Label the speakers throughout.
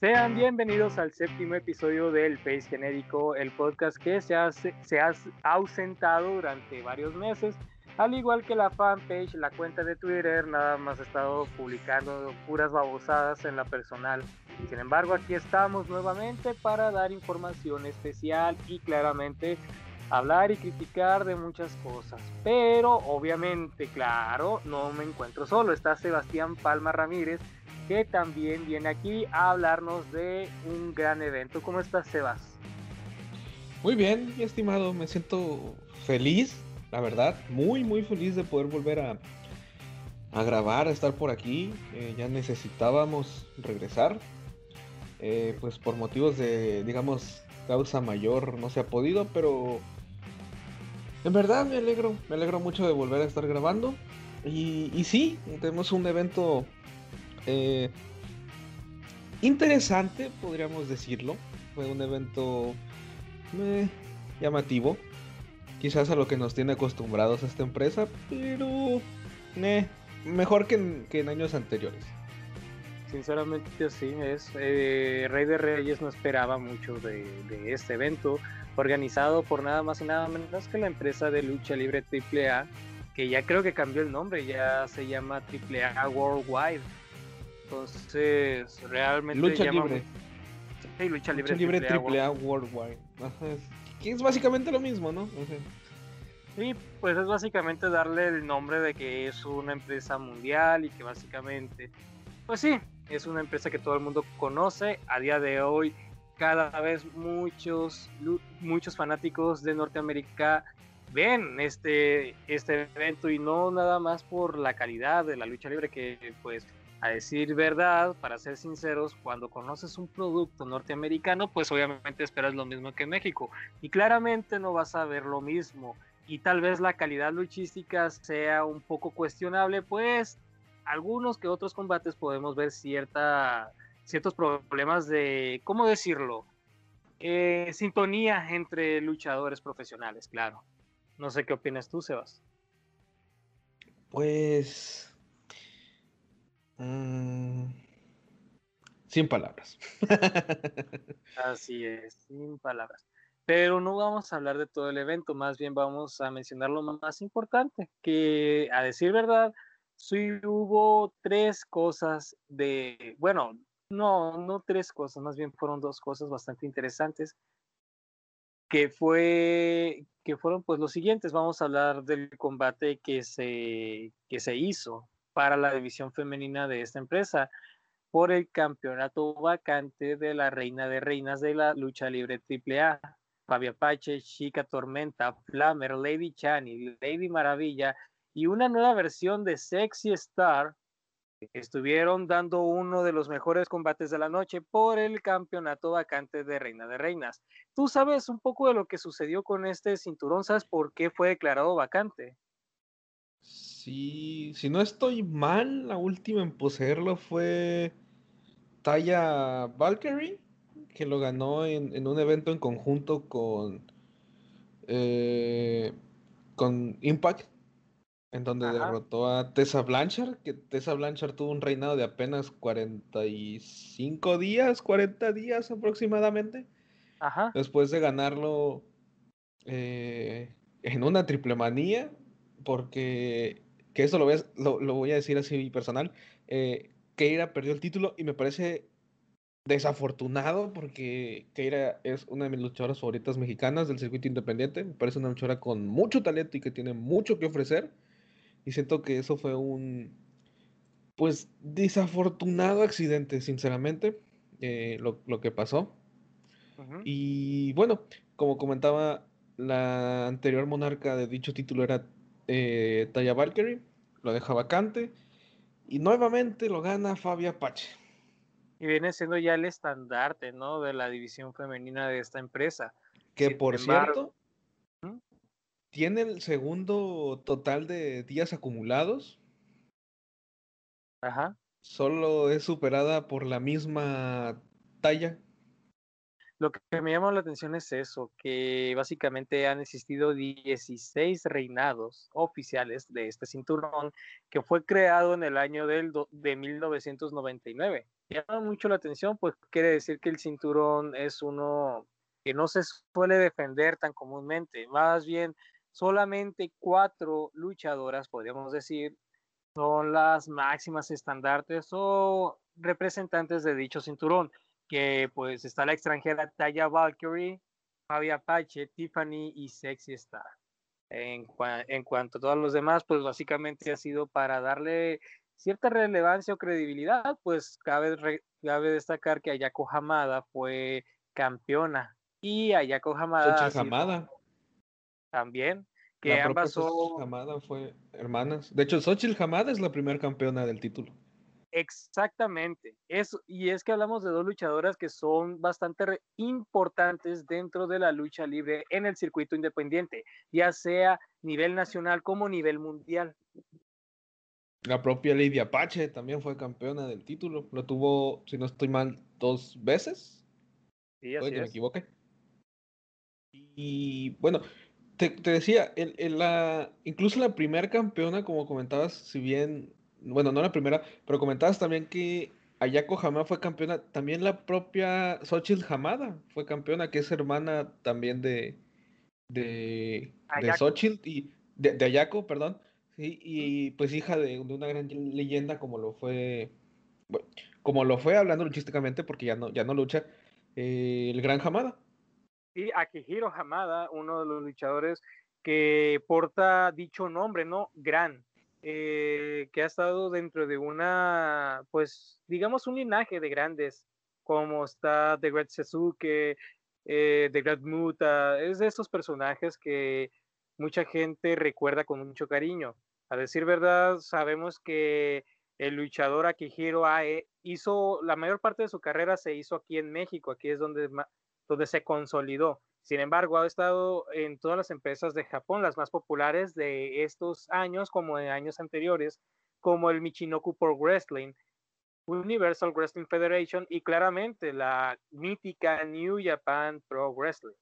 Speaker 1: Sean bienvenidos al séptimo episodio del Face Genérico, el podcast que se, hace, se ha ausentado durante varios meses, al igual que la fanpage, la cuenta de Twitter, nada más ha estado publicando puras babosadas en la personal. Sin embargo, aquí estamos nuevamente para dar información especial y claramente hablar y criticar de muchas cosas. Pero obviamente, claro, no me encuentro solo, está Sebastián Palma Ramírez que también viene aquí a hablarnos de un gran evento. ¿Cómo estás, Sebas?
Speaker 2: Muy bien, estimado, me siento feliz, la verdad, muy, muy feliz de poder volver a, grabar, a estar por aquí. Eh, ya necesitábamos regresar, eh, pues por motivos de, digamos, causa mayor no se ha podido, pero en verdad me alegro, me alegro mucho de volver a estar grabando. Y sí, tenemos un evento eh, interesante, podríamos decirlo. Fue un evento eh, llamativo. Quizás a lo que nos tiene acostumbrados esta empresa, pero eh, mejor que en, años anteriores.
Speaker 1: Sinceramente sí, es Rey de Reyes no esperaba mucho de, de, este evento, organizado por nada más y nada menos que la empresa de lucha libre AAA, que ya creo que cambió el nombre, ya se llama AAA Worldwide entonces, realmente.
Speaker 2: Lucha libre.
Speaker 1: Sí, lucha libre.
Speaker 2: libre AAA, Worldwide. que es básicamente lo mismo, ¿no?
Speaker 1: Sí, pues es básicamente darle el nombre de que es una empresa mundial y que básicamente, pues sí, es una empresa que todo el mundo conoce. A día de hoy, cada vez muchos, muchos fanáticos de Norteamérica ven este, este evento y no nada más por la calidad de la lucha libre que pues a decir verdad, para ser sinceros, cuando conoces un producto norteamericano, pues obviamente esperas lo mismo que México. Y claramente no vas a ver lo mismo. Y tal vez la calidad luchística sea un poco cuestionable, pues algunos que otros combates podemos ver cierta, ciertos problemas de, ¿cómo decirlo? Eh, sintonía entre luchadores profesionales, claro. No sé qué opinas tú, Sebas.
Speaker 2: Pues sin palabras.
Speaker 1: Así es, sin palabras. Pero no vamos a hablar de todo el evento, más bien vamos a mencionar lo más importante, que a decir verdad, sí hubo tres cosas de, bueno, no, no tres cosas, más bien fueron dos cosas bastante interesantes, que fue, que fueron pues los siguientes, vamos a hablar del combate que se, que se hizo para la división femenina de esta empresa por el campeonato vacante de la reina de reinas de la lucha libre AAA. Fabia Pache, Chica Tormenta, Flammer, Lady Chani, Lady Maravilla y una nueva versión de Sexy Star estuvieron dando uno de los mejores combates de la noche por el campeonato vacante de Reina de Reinas. ¿Tú sabes un poco de lo que sucedió con este cinturón? ¿Sabes por qué fue declarado vacante?
Speaker 2: Sí, si no estoy mal, la última en poseerlo fue Taya Valkyrie, que lo ganó en, un evento en conjunto con, eh, con Impact, en donde derrotó a Tessa Blanchard, que Tessa Blanchard tuvo un reinado de apenas 45 días, 40 días aproximadamente. Ajá. Después de ganarlo eh, en una triple manía, porque que esto lo voy a, lo, voy a decir así personal, eh, Keira perdió el título y me parece desafortunado porque Keira es una de mis luchadoras favoritas mexicanas del circuito independiente, me parece una luchadora con mucho talento y que tiene mucho que ofrecer y siento que eso fue un pues desafortunado accidente, sinceramente, eh, lo, lo, que pasó. Y bueno, como comentaba, la anterior monarca de dicho título era eh, Taya Valkyrie, lo deja vacante y nuevamente lo gana Fabia Apache.
Speaker 1: Y viene siendo ya el estandarte, ¿no? De la división femenina de esta empresa.
Speaker 2: Que por cierto, tiene el segundo total de días acumulados.
Speaker 1: Ajá.
Speaker 2: Solo es superada por la misma talla.
Speaker 1: Lo que me llama la atención es eso, que básicamente han existido 16 reinados oficiales de este cinturón que fue creado en el año del de 1999. Llama mucho la atención, pues quiere decir que el cinturón es uno que no se suele defender tan comúnmente, más bien solamente cuatro luchadoras, podríamos decir, son las máximas estandartes o representantes de dicho cinturón que pues está la extranjera Taya Valkyrie, Fabi Apache, Tiffany y Sexy Star. En, en, cuanto a todos los demás, pues básicamente ha sido para darle cierta relevancia o credibilidad, pues cabe, cabe destacar que Ayako Hamada fue campeona y Ayako Hamada,
Speaker 2: Hamada.
Speaker 1: también que ambas son
Speaker 2: Hamada fue hermanas. De hecho, Xochitl Hamada es la primera campeona del título.
Speaker 1: Exactamente. Eso, y es que hablamos de dos luchadoras que son bastante importantes dentro de la lucha libre en el circuito independiente, ya sea nivel nacional como nivel mundial.
Speaker 2: La propia Lidia Apache también fue campeona del título. Lo tuvo, si no estoy mal, dos veces.
Speaker 1: Sí, así
Speaker 2: me equivoqué. Y bueno, te, decía, la, incluso la primera campeona, como comentabas, si bien bueno, no la primera, pero comentabas también que Ayako Hamada fue campeona, también la propia Xochitl Hamada fue campeona, que es hermana también de, de, de Xochitl y de, Ayako, perdón, y pues hija de, una gran leyenda como lo fue, como lo fue hablando luchísticamente, porque ya no, ya no lucha, eh, el gran Hamada.
Speaker 1: Sí, Akihiro Hamada, uno de los luchadores que porta dicho nombre, ¿no? Gran. Eh, que ha estado dentro de una, pues, digamos, un linaje de grandes, como está The Great Sasuke, eh, The Great Muta, es de esos personajes que mucha gente recuerda con mucho cariño. A decir verdad, sabemos que el luchador Akihiro Ae hizo, la mayor parte de su carrera se hizo aquí en México, aquí es donde, donde se consolidó. Sin embargo, ha estado en todas las empresas de Japón, las más populares de estos años, como de años anteriores, como el Michinoku Pro Wrestling, Universal Wrestling Federation y claramente la mítica New Japan Pro Wrestling.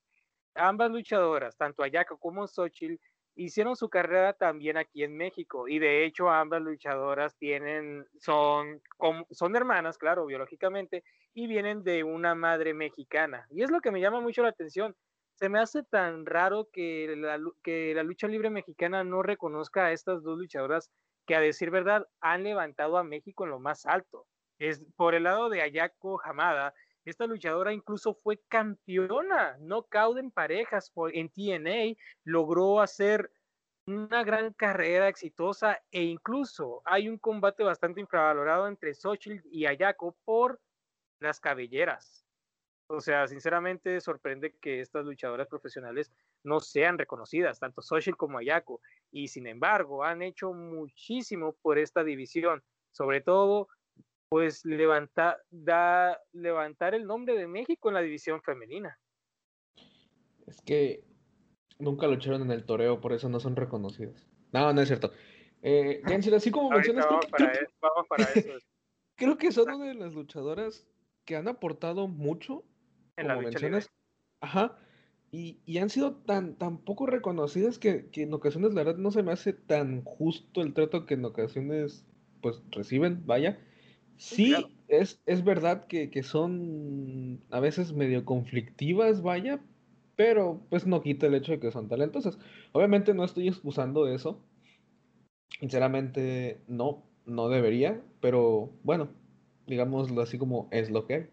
Speaker 1: Ambas luchadoras, tanto Ayako como Xochitl, hicieron su carrera también aquí en México y de hecho ambas luchadoras tienen son son hermanas, claro, biológicamente y vienen de una madre mexicana. Y es lo que me llama mucho la atención se me hace tan raro que la, lucha libre mexicana no reconozca a estas dos luchadoras que a decir verdad han levantado a México en lo más alto. Es por el lado de Ayako Hamada, esta luchadora incluso fue campeona, no en parejas en TNA, logró hacer una gran carrera exitosa e incluso hay un combate bastante infravalorado entre Xochitl y Ayako por las cabelleras. O sea, sinceramente sorprende que estas luchadoras profesionales no sean reconocidas, tanto Social como Ayako, y sin embargo han hecho muchísimo por esta división, sobre todo pues levantar, da, levantar el nombre de México en la división femenina.
Speaker 2: Es que nunca lucharon en el toreo, por eso no son reconocidas. No, no es cierto. Eh, así como mencionas,
Speaker 1: creo que, vamos para eso.
Speaker 2: creo que son una de las luchadoras que han aportado mucho como mencionas. Ajá. Y, y, han sido tan, tan poco reconocidas que, que, en ocasiones la verdad no se me hace tan justo el trato que en ocasiones pues reciben, vaya. Sí, es, es verdad que, que, son a veces medio conflictivas, vaya, pero pues no quita el hecho de que son talentosas. Obviamente no estoy excusando eso. Sinceramente no, no debería, pero bueno, digámoslo así como es lo que hay.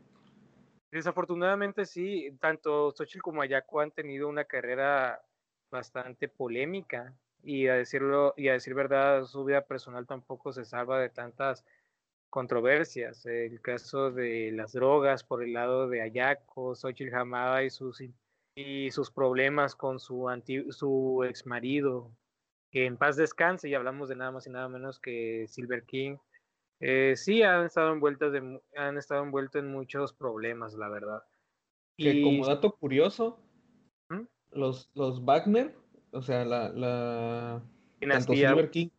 Speaker 1: Desafortunadamente sí, tanto Xochitl como Ayako han tenido una carrera bastante polémica y a decirlo y a decir verdad su vida personal tampoco se salva de tantas controversias. El caso de las drogas por el lado de Ayako, Xochitl Hamada y sus y sus problemas con su su ex marido, que en paz descanse y hablamos de nada más y nada menos que Silver King eh, sí, han estado envueltos de, han estado envueltos en muchos problemas, la verdad.
Speaker 2: Que como dato curioso, ¿Mm? los, los Wagner, o sea, la, la
Speaker 1: tanto Silver King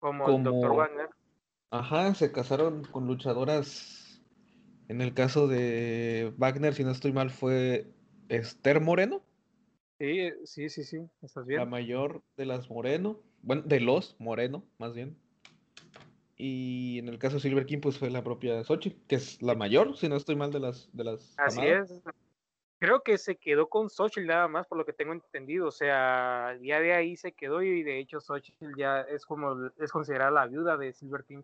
Speaker 1: como, el Dr. Wagner.
Speaker 2: Ajá, se casaron con luchadoras En el caso de Wagner, si no estoy mal, fue Esther Moreno.
Speaker 1: Sí, sí, sí, sí, estás bien.
Speaker 2: La mayor de las Moreno, bueno, de los Moreno, más bien. Y en el caso de Silver King, pues fue la propia Xochitl, que es la mayor, si no estoy mal, de las. De las
Speaker 1: Así es. Creo que se quedó con Xochitl nada más, por lo que tengo entendido. O sea, ya de ahí se quedó y de hecho Xochitl ya es como es considerada la viuda de Silver King.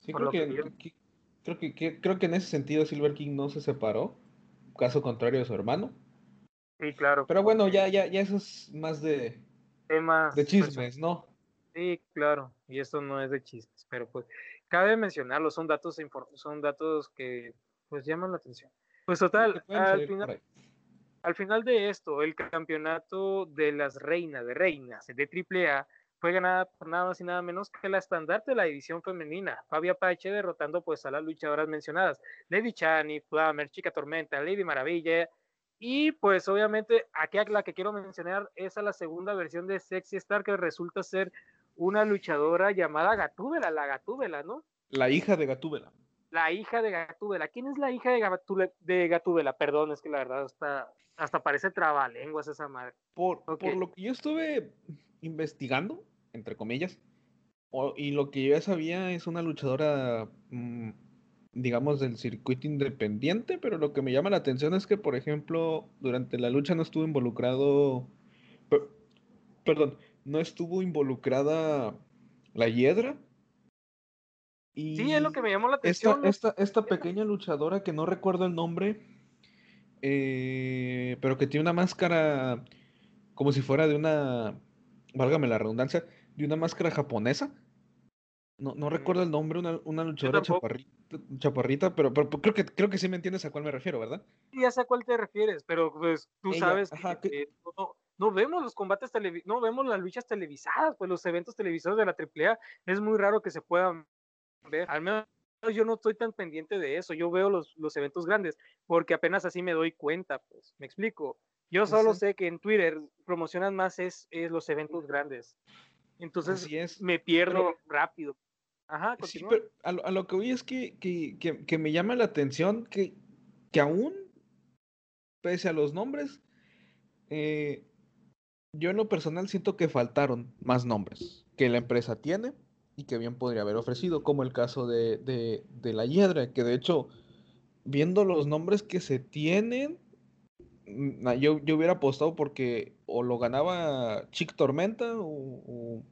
Speaker 2: Sí, creo que, creo que, creo que en ese sentido Silver King no se separó, caso contrario de su hermano.
Speaker 1: Sí, claro.
Speaker 2: Pero bueno, ya, ya, ya eso es más de,
Speaker 1: temas
Speaker 2: de chismes, ¿no?
Speaker 1: Sí, claro, y esto no es de chistes, pero pues cabe mencionarlo, son datos son datos que pues llaman la atención. Pues total, al final, al final de esto, el campeonato de las reinas, de reinas, de AAA, fue ganada por nada más y nada menos que la estandarte de la división femenina, Fabia Pache derrotando pues a las luchadoras mencionadas, Lady Chani, Flamer, Chica Tormenta, Lady Maravilla, y pues obviamente aquí la que quiero mencionar es a la segunda versión de Sexy Star que resulta ser una luchadora llamada Gatúbela, la Gatúbela, ¿no?
Speaker 2: La hija de Gatúbela.
Speaker 1: La hija de Gatúbela. ¿Quién es la hija de, Gatúbela? De Gatúbela? Perdón, es que la verdad hasta, hasta parece trabalenguas esa madre.
Speaker 2: Por, por lo que yo estuve investigando, entre comillas, y lo que yo ya sabía es una luchadora, mm, digamos, del circuito independiente, pero lo que me llama la atención es que, por ejemplo, durante la lucha no estuvo involucrado, perdón, no estuvo involucrada la hiedra.
Speaker 1: Y sí, es lo que me llamó la atención.
Speaker 2: Esta, esta, pequeña luchadora que no recuerdo el nombre, eh, pero que tiene una máscara como si fuera de una, válgame la redundancia, de una máscara japonesa. No, no recuerdo el nombre, una, una luchadora chaparrita, chaparrita pero, pero, creo, que, creo que sí me entiendes a cuál me refiero, ¿verdad?
Speaker 1: Sí, ya sé a cuál te refieres, pero pues tú sabes que, no vemos los combates no vemos las luchas televisadas, pues los eventos televisados de la AAA es muy raro que se puedan ver. Al menos yo no estoy tan pendiente de eso, yo veo los, los eventos grandes porque apenas así me doy cuenta, pues, me explico. Yo solo sé que en Twitter promocionan más es, es los eventos grandes. Entonces me pierdo rápido. Ajá,
Speaker 2: sí, pero a lo, a lo, que voy es que, que, que, que, me llama la atención que, que aún, pese a los nombres, eh, yo en lo personal siento que faltaron más nombres que la empresa tiene y que bien podría haber ofrecido, como el caso de, de, la Hiedra, que de hecho, viendo los nombres que se tienen, mm, yo, yo hubiera apostado porque o lo ganaba Chick Tormenta o,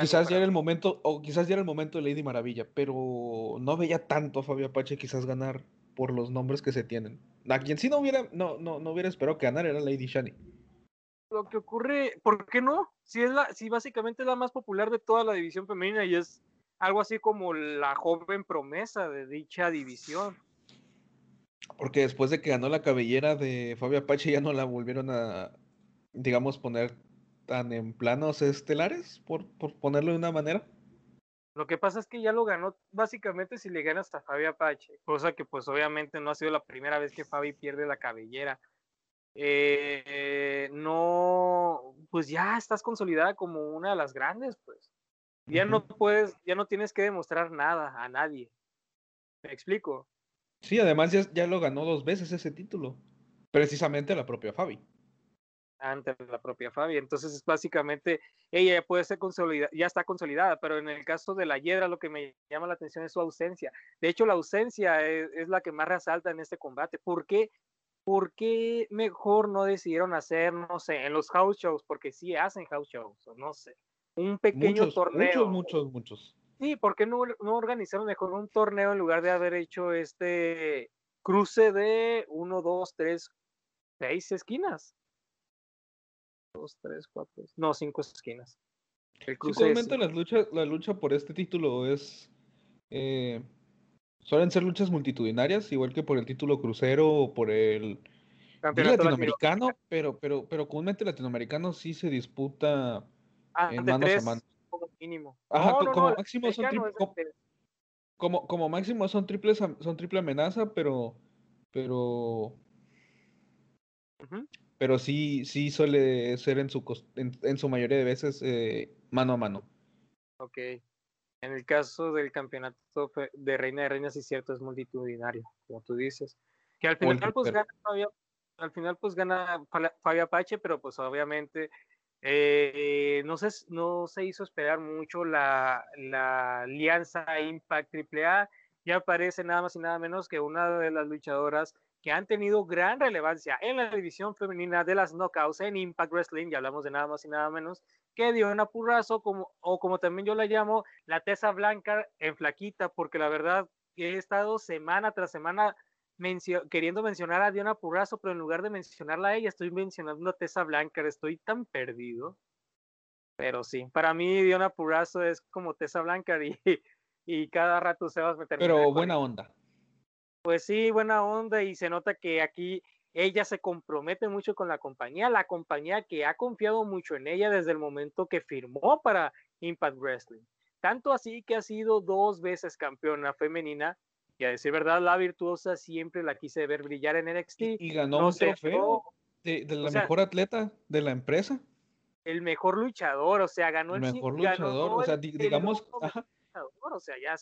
Speaker 2: quizás ya era el momento, o quizás ya era el momento de Lady Maravilla, pero no veía tanto a Fabio Apache quizás ganar por los nombres que se tienen. A quien sí no hubiera, no, no, no hubiera esperado que ganara era Lady Shani
Speaker 1: lo que ocurre, ¿por qué no? Si es la, si básicamente es la más popular de toda la división femenina y es algo así como la joven promesa de dicha división.
Speaker 2: Porque después de que ganó la cabellera de Fabio Apache ya no la volvieron a, digamos, poner tan en planos estelares, por, por ponerlo de una manera.
Speaker 1: Lo que pasa es que ya lo ganó básicamente si le gana hasta Fabio Apache, cosa que pues obviamente no ha sido la primera vez que Fabi pierde la cabellera eh, no, pues ya estás consolidada como una de las grandes, pues. Ya no puedes, ya no tienes que demostrar nada a nadie. ¿Me explico?
Speaker 2: Sí, además ya, lo ganó dos veces ese título. Precisamente la propia Fabi.
Speaker 1: Ante la propia Fabi. Entonces, básicamente, ella ya puede ser consolidada, ya está consolidada, pero en el caso de la Hiedra, lo que me llama la atención es su ausencia. De hecho, la ausencia es, es la que más resalta en este combate. ¿Por qué? ¿Por qué mejor no decidieron hacer, no sé, en los house shows? Porque sí hacen house shows, no sé, un pequeño torneo.
Speaker 2: Muchos, muchos, muchos.
Speaker 1: Sí, ¿por qué no, no organizaron mejor un torneo en lugar de haber hecho este cruce de uno, dos, tres, seis esquinas? Dos, tres, cuatro, no, cinco esquinas.
Speaker 2: El cruce la lucha, la lucha por este título es eh, Suelen ser luchas multitudinarias, igual que por el título crucero o por el latinoamericano, pero, pero, pero comúnmente latinoamericano sí se disputa
Speaker 1: ah, en manos a manos. Como mínimo.
Speaker 2: Ajá, como, máximo son como, como, máximo son triples son triple amenaza, pero pero pero sí sí suele ser en su en, su mayoría de veces eh, mano a mano.
Speaker 1: Ok. En el caso del campeonato de Reina de Reinas, sí es cierto, es multitudinario, como tú dices. Que al final, pues gana Fabia, al final, pues gana Fabio Apache, pero pues obviamente eh, no, se, no se hizo esperar mucho la, la alianza Impact AAA. Ya aparece nada más y nada menos que una de las luchadoras que han tenido gran relevancia en la división femenina de las knockouts en Impact Wrestling, ya hablamos de nada más y nada menos que Diona Purrazo, como, o como también yo la llamo, la Tesa Blanca en flaquita, porque la verdad he estado semana tras semana queriendo mencionar a Diona Purrazo, pero en lugar de mencionarla a ella, estoy mencionando a Tessa Blanca, estoy tan perdido. Pero sí, para mí Diona Purrazo es como Tessa Blanca y, y cada rato se va a meter.
Speaker 2: Pero buena onda.
Speaker 1: Pues sí, buena onda y se nota que aquí ella se compromete mucho con la compañía, la compañía que ha confiado mucho en ella desde el momento que firmó para Impact Wrestling. Tanto así que ha sido dos veces campeona femenina y a decir verdad, la virtuosa siempre la quise ver brillar en NXT.
Speaker 2: Y, ganó un trofeo de, la mejor atleta de la empresa.
Speaker 1: El mejor luchador, o sea, ganó
Speaker 2: el mejor luchador, o sea, digamos,
Speaker 1: o sea, ya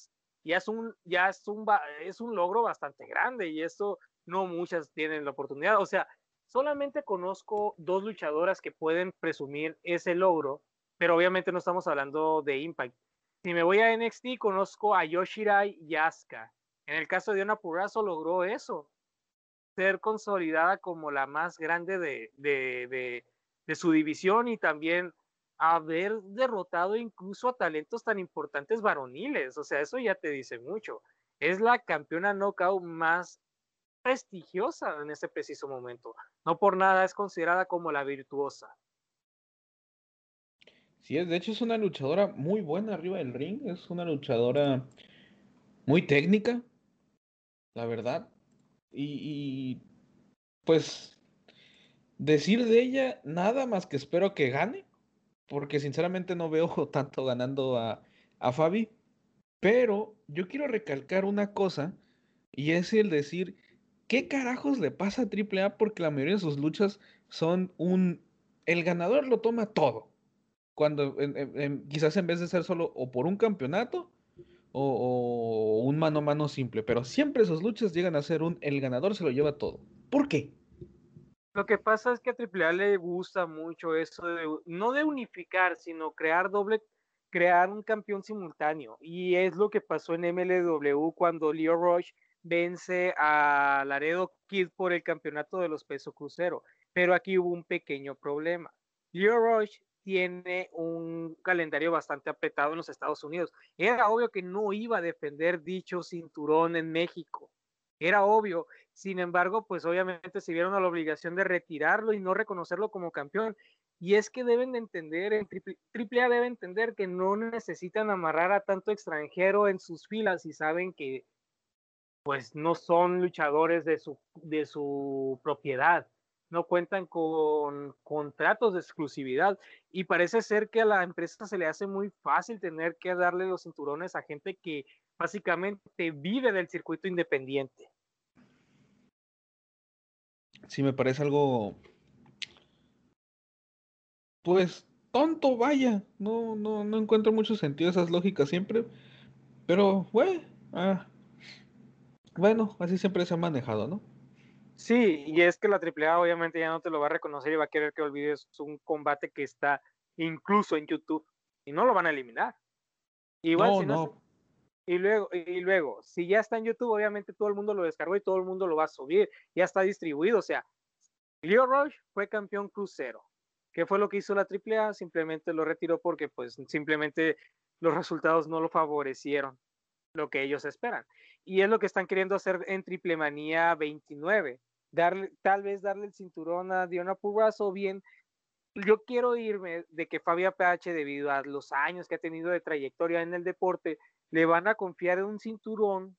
Speaker 1: ya es un, ya es un, es un logro bastante grande y esto no muchas tienen la oportunidad. O sea, solamente conozco dos luchadoras que pueden presumir ese logro, pero obviamente no estamos hablando de Impact. Si me voy a NXT, conozco a Yoshirai y Asuka. En el caso de Diona Purrazzo logró eso, ser consolidada como la más grande de, de, de, de su división y también haber derrotado incluso a talentos tan importantes varoniles. O sea, eso ya te dice mucho. Es la campeona knockout más prestigiosa en este preciso momento. No por nada es considerada como la virtuosa.
Speaker 2: Sí, de hecho es una luchadora muy buena arriba del ring. Es una luchadora muy técnica, la verdad. Y, y pues decir de ella nada más que espero que gane porque sinceramente no veo tanto ganando a, a Fabi. Pero yo quiero recalcar una cosa, y es el decir, ¿qué carajos le pasa a AAA? Porque la mayoría de sus luchas son un... El ganador lo toma todo. Cuando quizás en vez de ser solo o por un campeonato o, o, un mano a mano simple, pero siempre sus luchas llegan a ser un el ganador se lo lleva todo. ¿Por qué?
Speaker 1: Lo que pasa es que a AAA le gusta mucho eso de, no de unificar, sino crear doble, crear un campeón simultáneo. Y es lo que pasó en MLW cuando Leo Rush vence a Laredo Kid por el campeonato de los peso crucero. Pero aquí hubo un pequeño problema. Leo Rush tiene un calendario bastante apretado en los Estados Unidos. Era obvio que no iba a defender dicho cinturón en México. Era obvio. Sin embargo, pues obviamente se vieron a la obligación de retirarlo y no reconocerlo como campeón. Y es que deben de entender, en triple, A debe entender que no necesitan amarrar a tanto extranjero en sus filas y saben que pues no son luchadores de su, de su propiedad, no cuentan con contratos de exclusividad y parece ser que a la empresa se le hace muy fácil tener que darle los cinturones a gente que básicamente vive del circuito independiente.
Speaker 2: Sí, me parece algo. Pues tonto, vaya. No, no, no encuentro mucho sentido esas lógicas siempre. Pero, bueno, ah, bueno, así siempre se ha manejado, ¿no?
Speaker 1: Sí, y es que la AAA obviamente ya no te lo va a reconocer y va a querer que olvides un combate que está incluso en YouTube y no lo van a eliminar. Igual no, si no, y luego, y luego, si ya está en YouTube, obviamente todo el mundo lo descargó y todo el mundo lo va a subir. Ya está distribuido. O sea, Leo Rush fue campeón crucero. ¿Qué fue lo que hizo la AAA? Simplemente lo retiró porque, pues, simplemente los resultados no lo favorecieron lo que ellos esperan. Y es lo que están queriendo hacer en Triple Manía 29. Darle, tal vez darle el cinturón a Diona Purrazzo, bien. Yo quiero irme de que Fabia PH, debido a los años que ha tenido de trayectoria en el deporte, le van a confiar en un cinturón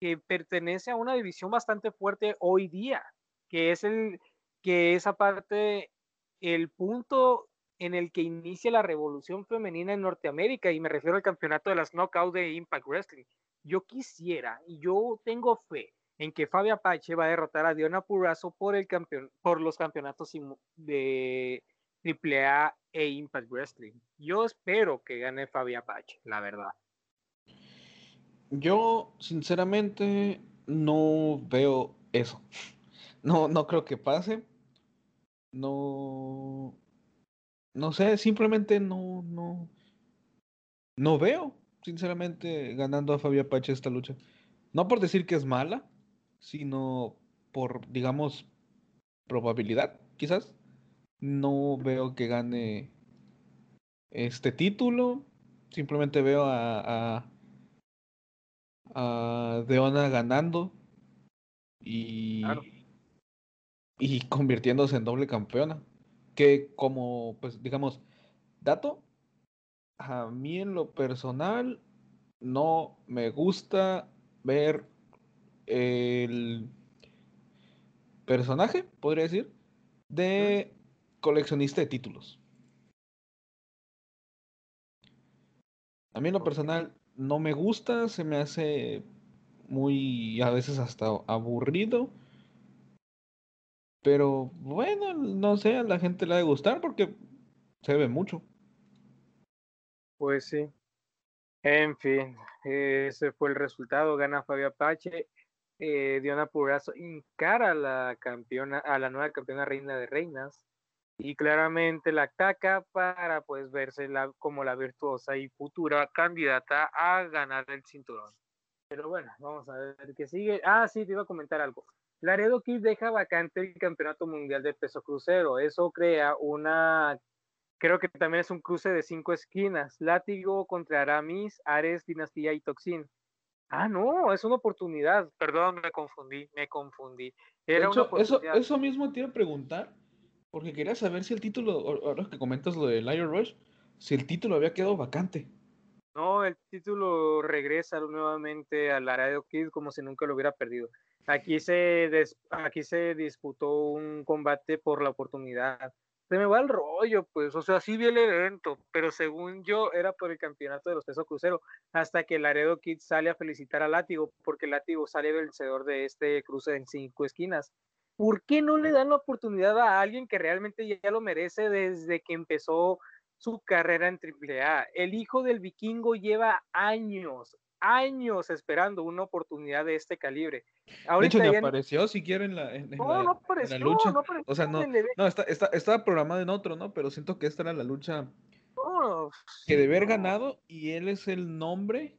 Speaker 1: que pertenece a una división bastante fuerte hoy día, que es el que es aparte el punto en el que inicia la revolución femenina en Norteamérica y me refiero al campeonato de las Knockout de Impact Wrestling. Yo quisiera y yo tengo fe en que Fabia Apache va a derrotar a Diona Purrazzo por el campeón por los campeonatos de AAA e Impact Wrestling. Yo espero que gane Fabia Apache, la verdad.
Speaker 2: Yo, sinceramente, no veo eso. No, no creo que pase. No. No sé, simplemente no, no. No veo, sinceramente, ganando a Fabio Apache esta lucha. No por decir que es mala, sino por, digamos, probabilidad, quizás. No veo que gane este título. Simplemente veo a, a, a Deona ganando y, y convirtiéndose en doble campeona. Que como, pues digamos, dato, a mí en lo personal no me gusta ver el personaje, podría decir, de coleccionista de títulos. A mí en lo personal no me gusta, se me hace muy a veces hasta aburrido. Pero bueno, no sé, a la gente le ha de gustar porque se ve mucho.
Speaker 1: Pues sí. En fin, ese fue el resultado. Gana Fabio Apache. Eh, Diona Purazo encara a la campeona, a la nueva campeona reina de reinas. Y claramente la ataca para pues verse como la virtuosa y futura candidata a ganar el cinturón. Pero bueno, vamos a ver qué sigue. Ah, sí, te iba a comentar algo. Laredo Kid deja vacante el campeonato mundial de peso crucero. Eso crea una, creo que también es un cruce de cinco esquinas. Látigo contra Aramis, Ares, Dinastía y Toxin. Ah, no, es una oportunidad. Perdón, me confundí, me confundí.
Speaker 2: Era hecho, eso, eso mismo te iba a preguntar, porque quería saber si el título, ahora que comentas lo de Lion Rush, si el título había quedado vacante.
Speaker 1: No, el título regresa nuevamente al Laredo Kid como si nunca lo hubiera perdido. Aquí se, aquí se disputó un combate por la oportunidad. Se me va el rollo, pues, o sea, sí vi el evento, pero según yo era por el campeonato de los pesos crucero, hasta que Laredo Kid sale a felicitar a Látigo, porque Látigo sale vencedor de este cruce en cinco esquinas. ¿Por qué no le dan la oportunidad a alguien que realmente ya lo merece desde que empezó su carrera en AAA. El hijo del vikingo lleva años, años esperando una oportunidad de este calibre.
Speaker 2: Ahorita de hecho, apareció siquiera en la, en,
Speaker 1: no, no apareció,
Speaker 2: lucha.
Speaker 1: No apareció
Speaker 2: o sea, no, no está, está, estaba programado en otro, ¿no? Pero siento que esta era la lucha que debe haber ganado y él es el nombre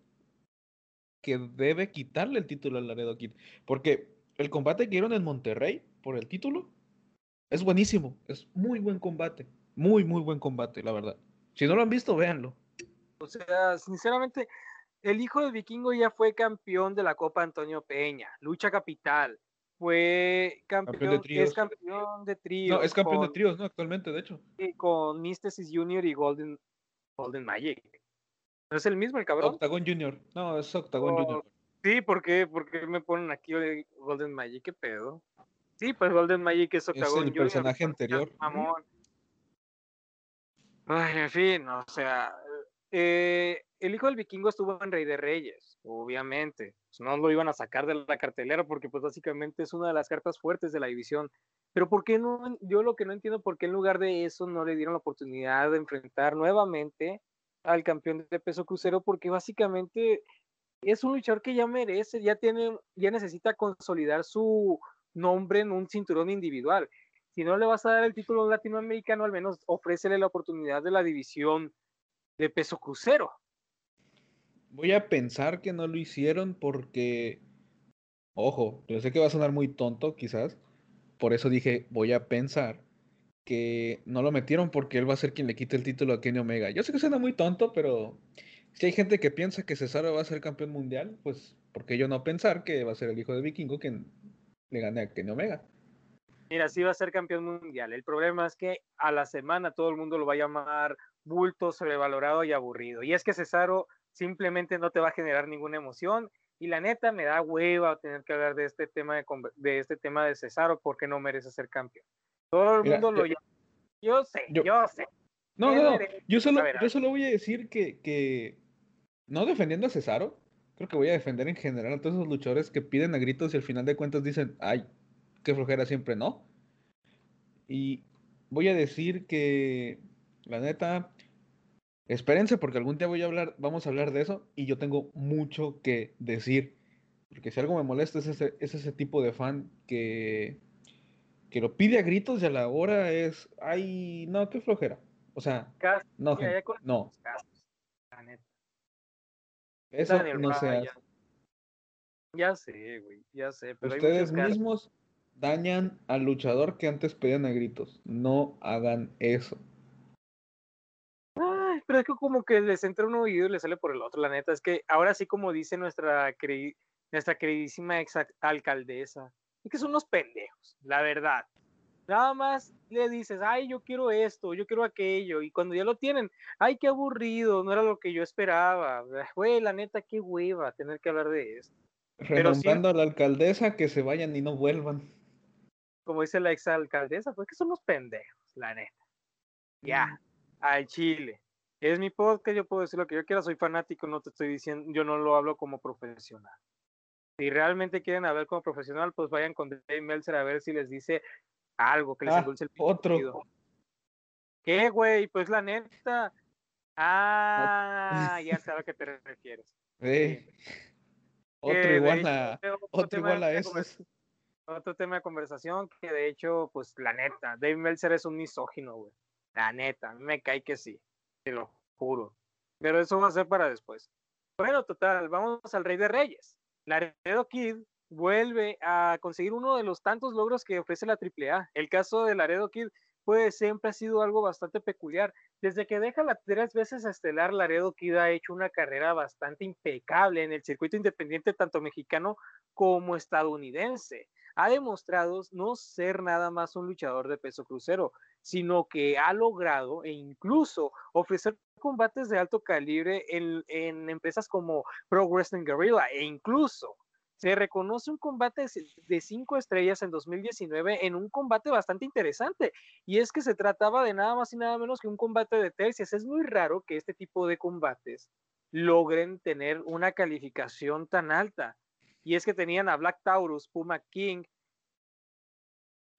Speaker 2: que debe quitarle el título al Laredo Kid. Porque el combate que dieron en Monterrey por el título es buenísimo, es muy buen combate. Muy, muy buen combate, la verdad. Si no lo han visto, véanlo.
Speaker 1: O sea, sinceramente, el hijo del vikingo ya fue campeón de la Copa Antonio Peña, lucha capital. Fue campeón, es campeón de tríos.
Speaker 2: No, es campeón de tríos, ¿no? Actualmente, de hecho.
Speaker 1: Con Mysticis Junior y Golden, Golden Magic. ¿No es el mismo el cabrón?
Speaker 2: Octagon Junior. No, es Octagon oh, Junior.
Speaker 1: Sí, ¿por qué? ¿por qué me ponen aquí Golden Magic? ¿Qué pedo? Sí, pues Golden Magic es Octagon
Speaker 2: es el personaje anterior.
Speaker 1: Ay, en fin, o sea, eh, el hijo del vikingo estuvo en Rey de Reyes, obviamente. Pues, no lo iban a sacar de la cartelera porque pues básicamente es una de las cartas fuertes de la división. Pero ¿por qué no? Yo lo que no entiendo por qué en lugar de eso no le dieron la oportunidad de enfrentar nuevamente al campeón de peso crucero porque básicamente es un luchador que ya merece, ya tiene, ya necesita consolidar su nombre en un cinturón individual si no le vas a dar el título latinoamericano, al menos ofrécele la oportunidad de la división de peso crucero.
Speaker 2: Voy a pensar que no lo hicieron porque, ojo, yo sé que va a sonar muy tonto quizás, por eso dije, voy a pensar que no lo metieron porque él va a ser quien le quite el título a Kenny Omega. Yo sé que suena muy tonto, pero si hay gente que piensa que Cesaro va a ser campeón mundial, pues, ¿por qué yo no pensar que va a ser el hijo de Vikingo quien le gane a Kenny Omega?
Speaker 1: Mira, sí va a ser campeón mundial. El problema es que a la semana todo el mundo lo va a llamar bulto, sobrevalorado y aburrido. Y es que Cesaro simplemente no te va a generar ninguna emoción. Y la neta me da hueva tener que hablar de este tema de, de este tema de Cesaro porque no merece ser campeón. Todo el mundo lo llama. Yo sé, yo, sé.
Speaker 2: No, no, Yo solo, yo solo voy a decir que, que no defendiendo a Cesaro, creo que voy a defender en general a todos esos luchadores que piden a gritos y al final de cuentas dicen, ay, que flojera siempre no. Y voy a decir que, la neta, Espérense porque algún día voy a hablar, vamos a hablar de eso y yo tengo mucho que decir. Porque si algo me molesta es ese, es ese tipo de fan que, que lo pide a gritos y a la hora es, ay, no, qué flojera. O sea, no, no.
Speaker 1: Eso no se hace. Ya, sé, güey, ya sé.
Speaker 2: Pero Ustedes mismos dañan al luchador que antes pedían a gritos. No hagan eso.
Speaker 1: Pero es que como que les entra un oído y le sale por el otro, la neta. Es que ahora sí, como dice nuestra, nuestra queridísima ex alcaldesa, es que son unos pendejos, la verdad. Nada más le dices, ay, yo quiero esto, yo quiero aquello, y cuando ya lo tienen, ay, qué aburrido, no era lo que yo esperaba. Güey, la neta, qué hueva tener que hablar de esto.
Speaker 2: Renombrando a la alcaldesa que se vayan y no vuelvan.
Speaker 1: Como dice la exalcaldesa, pues que son los pendejos, la neta. Ya, mm. al Chile. Es mi podcast, yo puedo decir lo que yo quiera, soy fanático, no te estoy diciendo, yo no lo hablo como profesional. Si realmente quieren hablar como profesional, pues vayan con Dave Meltzer a ver si les dice algo que les ah, endulce el
Speaker 2: Otro.
Speaker 1: ¿Qué, güey? Pues la neta. Ah, ya sé a qué te refieres.
Speaker 2: Sí. Otro igual a, otro igual a eso.
Speaker 1: Otro tema de conversación que de hecho, pues la neta, Dave Meltzer es un misógino, güey. La neta, me cae que sí, te lo juro. Pero eso va a ser para después. Bueno, total, vamos al Rey de Reyes. Laredo Kid vuelve a conseguir uno de los tantos logros que ofrece la AAA. El caso de Laredo Kid pues siempre ha sido algo bastante peculiar. Desde que deja las tres veces estelar, Laredo Kid ha hecho una carrera bastante impecable en el circuito independiente tanto mexicano como estadounidense. Ha demostrado no ser nada más un luchador de peso crucero, sino que ha logrado e incluso ofrecer combates de alto calibre en, en empresas como Pro Wrestling Guerrilla e incluso se reconoce un combate de cinco estrellas en 2019 en un combate bastante interesante. Y es que se trataba de nada más y nada menos que un combate de tercias. Es muy raro que este tipo de combates logren tener una calificación tan alta. Y es que tenían a Black Taurus, Puma King,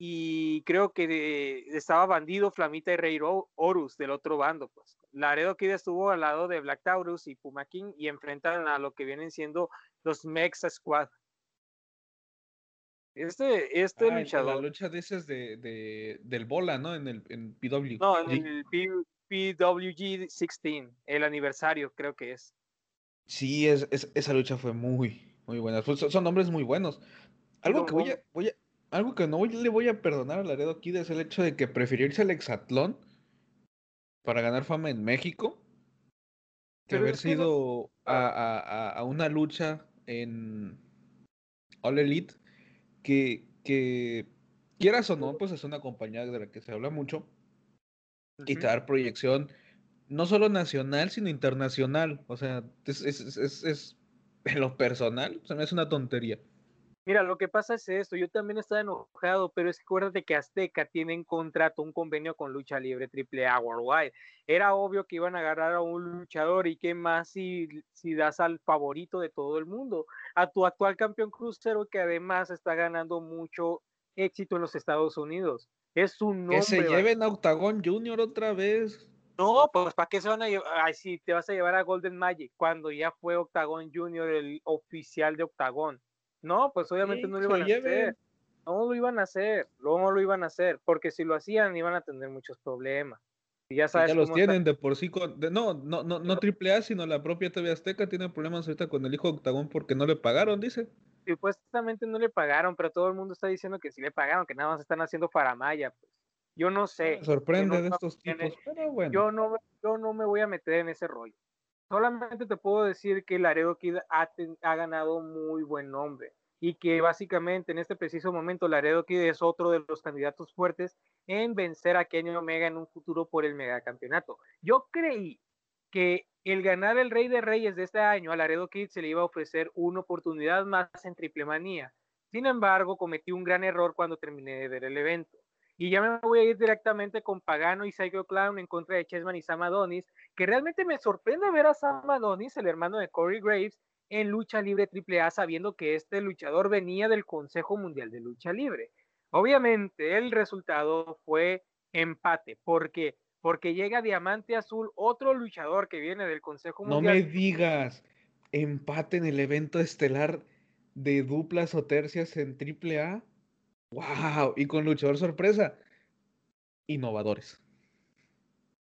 Speaker 1: y creo que estaba Bandido, Flamita y Rey Horus del otro bando, pues. Laredo Kid estuvo al lado de Black Taurus y Puma King y enfrentan a lo que vienen siendo los Mexa Squad. Este, este ah, luchador.
Speaker 2: La lucha dices de, de, del Bola, ¿no? En el en PWG.
Speaker 1: No, en el PWG 16, el aniversario, creo que es.
Speaker 2: Sí, es, esa lucha fue muy, muy buena. Son, nombres muy buenos. Algo que voy a, voy a, algo que no le voy a perdonar a Laredo Kid es el hecho de que prefirió irse al hexatlón para ganar fama en México que haber sido a, una lucha en All Elite que, que quieras o no, pues es una compañía de la que se habla mucho y te dar proyección no solo nacional, sino internacional. O sea, es, es, es, es en lo personal, se me hace una tontería.
Speaker 1: Mira, lo que pasa es esto, yo también estaba enojado, pero es que acuérdate que Azteca tiene en contrato, un convenio con Lucha Libre AAA Worldwide. Era obvio que iban a agarrar a un luchador y qué más si, si das al favorito de todo el mundo, a tu actual campeón crucero que además está ganando mucho éxito en los Estados Unidos. Es un nombre.
Speaker 2: Que se lleven a Octagon Junior otra vez.
Speaker 1: No, pues ¿para qué se van a llevar? Ay, sí, te vas a llevar a Golden Magic cuando ya fue Octagon Junior el oficial de Octagon. No, pues obviamente no lo iban a hacer. No lo iban a hacer, no lo iban a hacer, porque si lo hacían iban a tener muchos problemas. Y ya sabes.
Speaker 2: Ya los tienen de por sí. Con, no, no, no, no triple A, sino la propia TV Azteca tiene problemas ahorita con el hijo de Octagón porque no le pagaron, dice.
Speaker 1: Supuestamente no le pagaron, pero todo el mundo está diciendo que sí le pagaron, que nada más están haciendo Maya, Pues. Yo no sé.
Speaker 2: Me sorprende de estos tipos, pero bueno.
Speaker 1: Yo no, yo no me voy a meter en ese rollo. Solamente te puedo decir que Laredo Kid ha, ganado muy buen nombre y que básicamente en este preciso momento Laredo Kid es otro de los candidatos fuertes en vencer a Kenny Omega en un futuro por el megacampeonato. Yo creí que el ganar el Rey de Reyes de este año a Laredo Kid se le iba a ofrecer una oportunidad más en Triple Manía. Sin embargo, cometí un gran error cuando terminé de ver el evento. Y ya me voy a ir directamente con Pagano y Psycho Clown en contra de Chessman y Sam Adonis, que realmente me sorprende ver a Sam Adonis, el hermano de Corey Graves, en lucha libre AAA, sabiendo que este luchador venía del Consejo Mundial de Lucha Libre. Obviamente el resultado fue empate, porque porque llega Diamante Azul, otro luchador que viene del Consejo Mundial.
Speaker 2: No me digas, empate en el evento estelar de duplas o tercias en AAA. ¡Wow! Y con luchador sorpresa. Innovadores.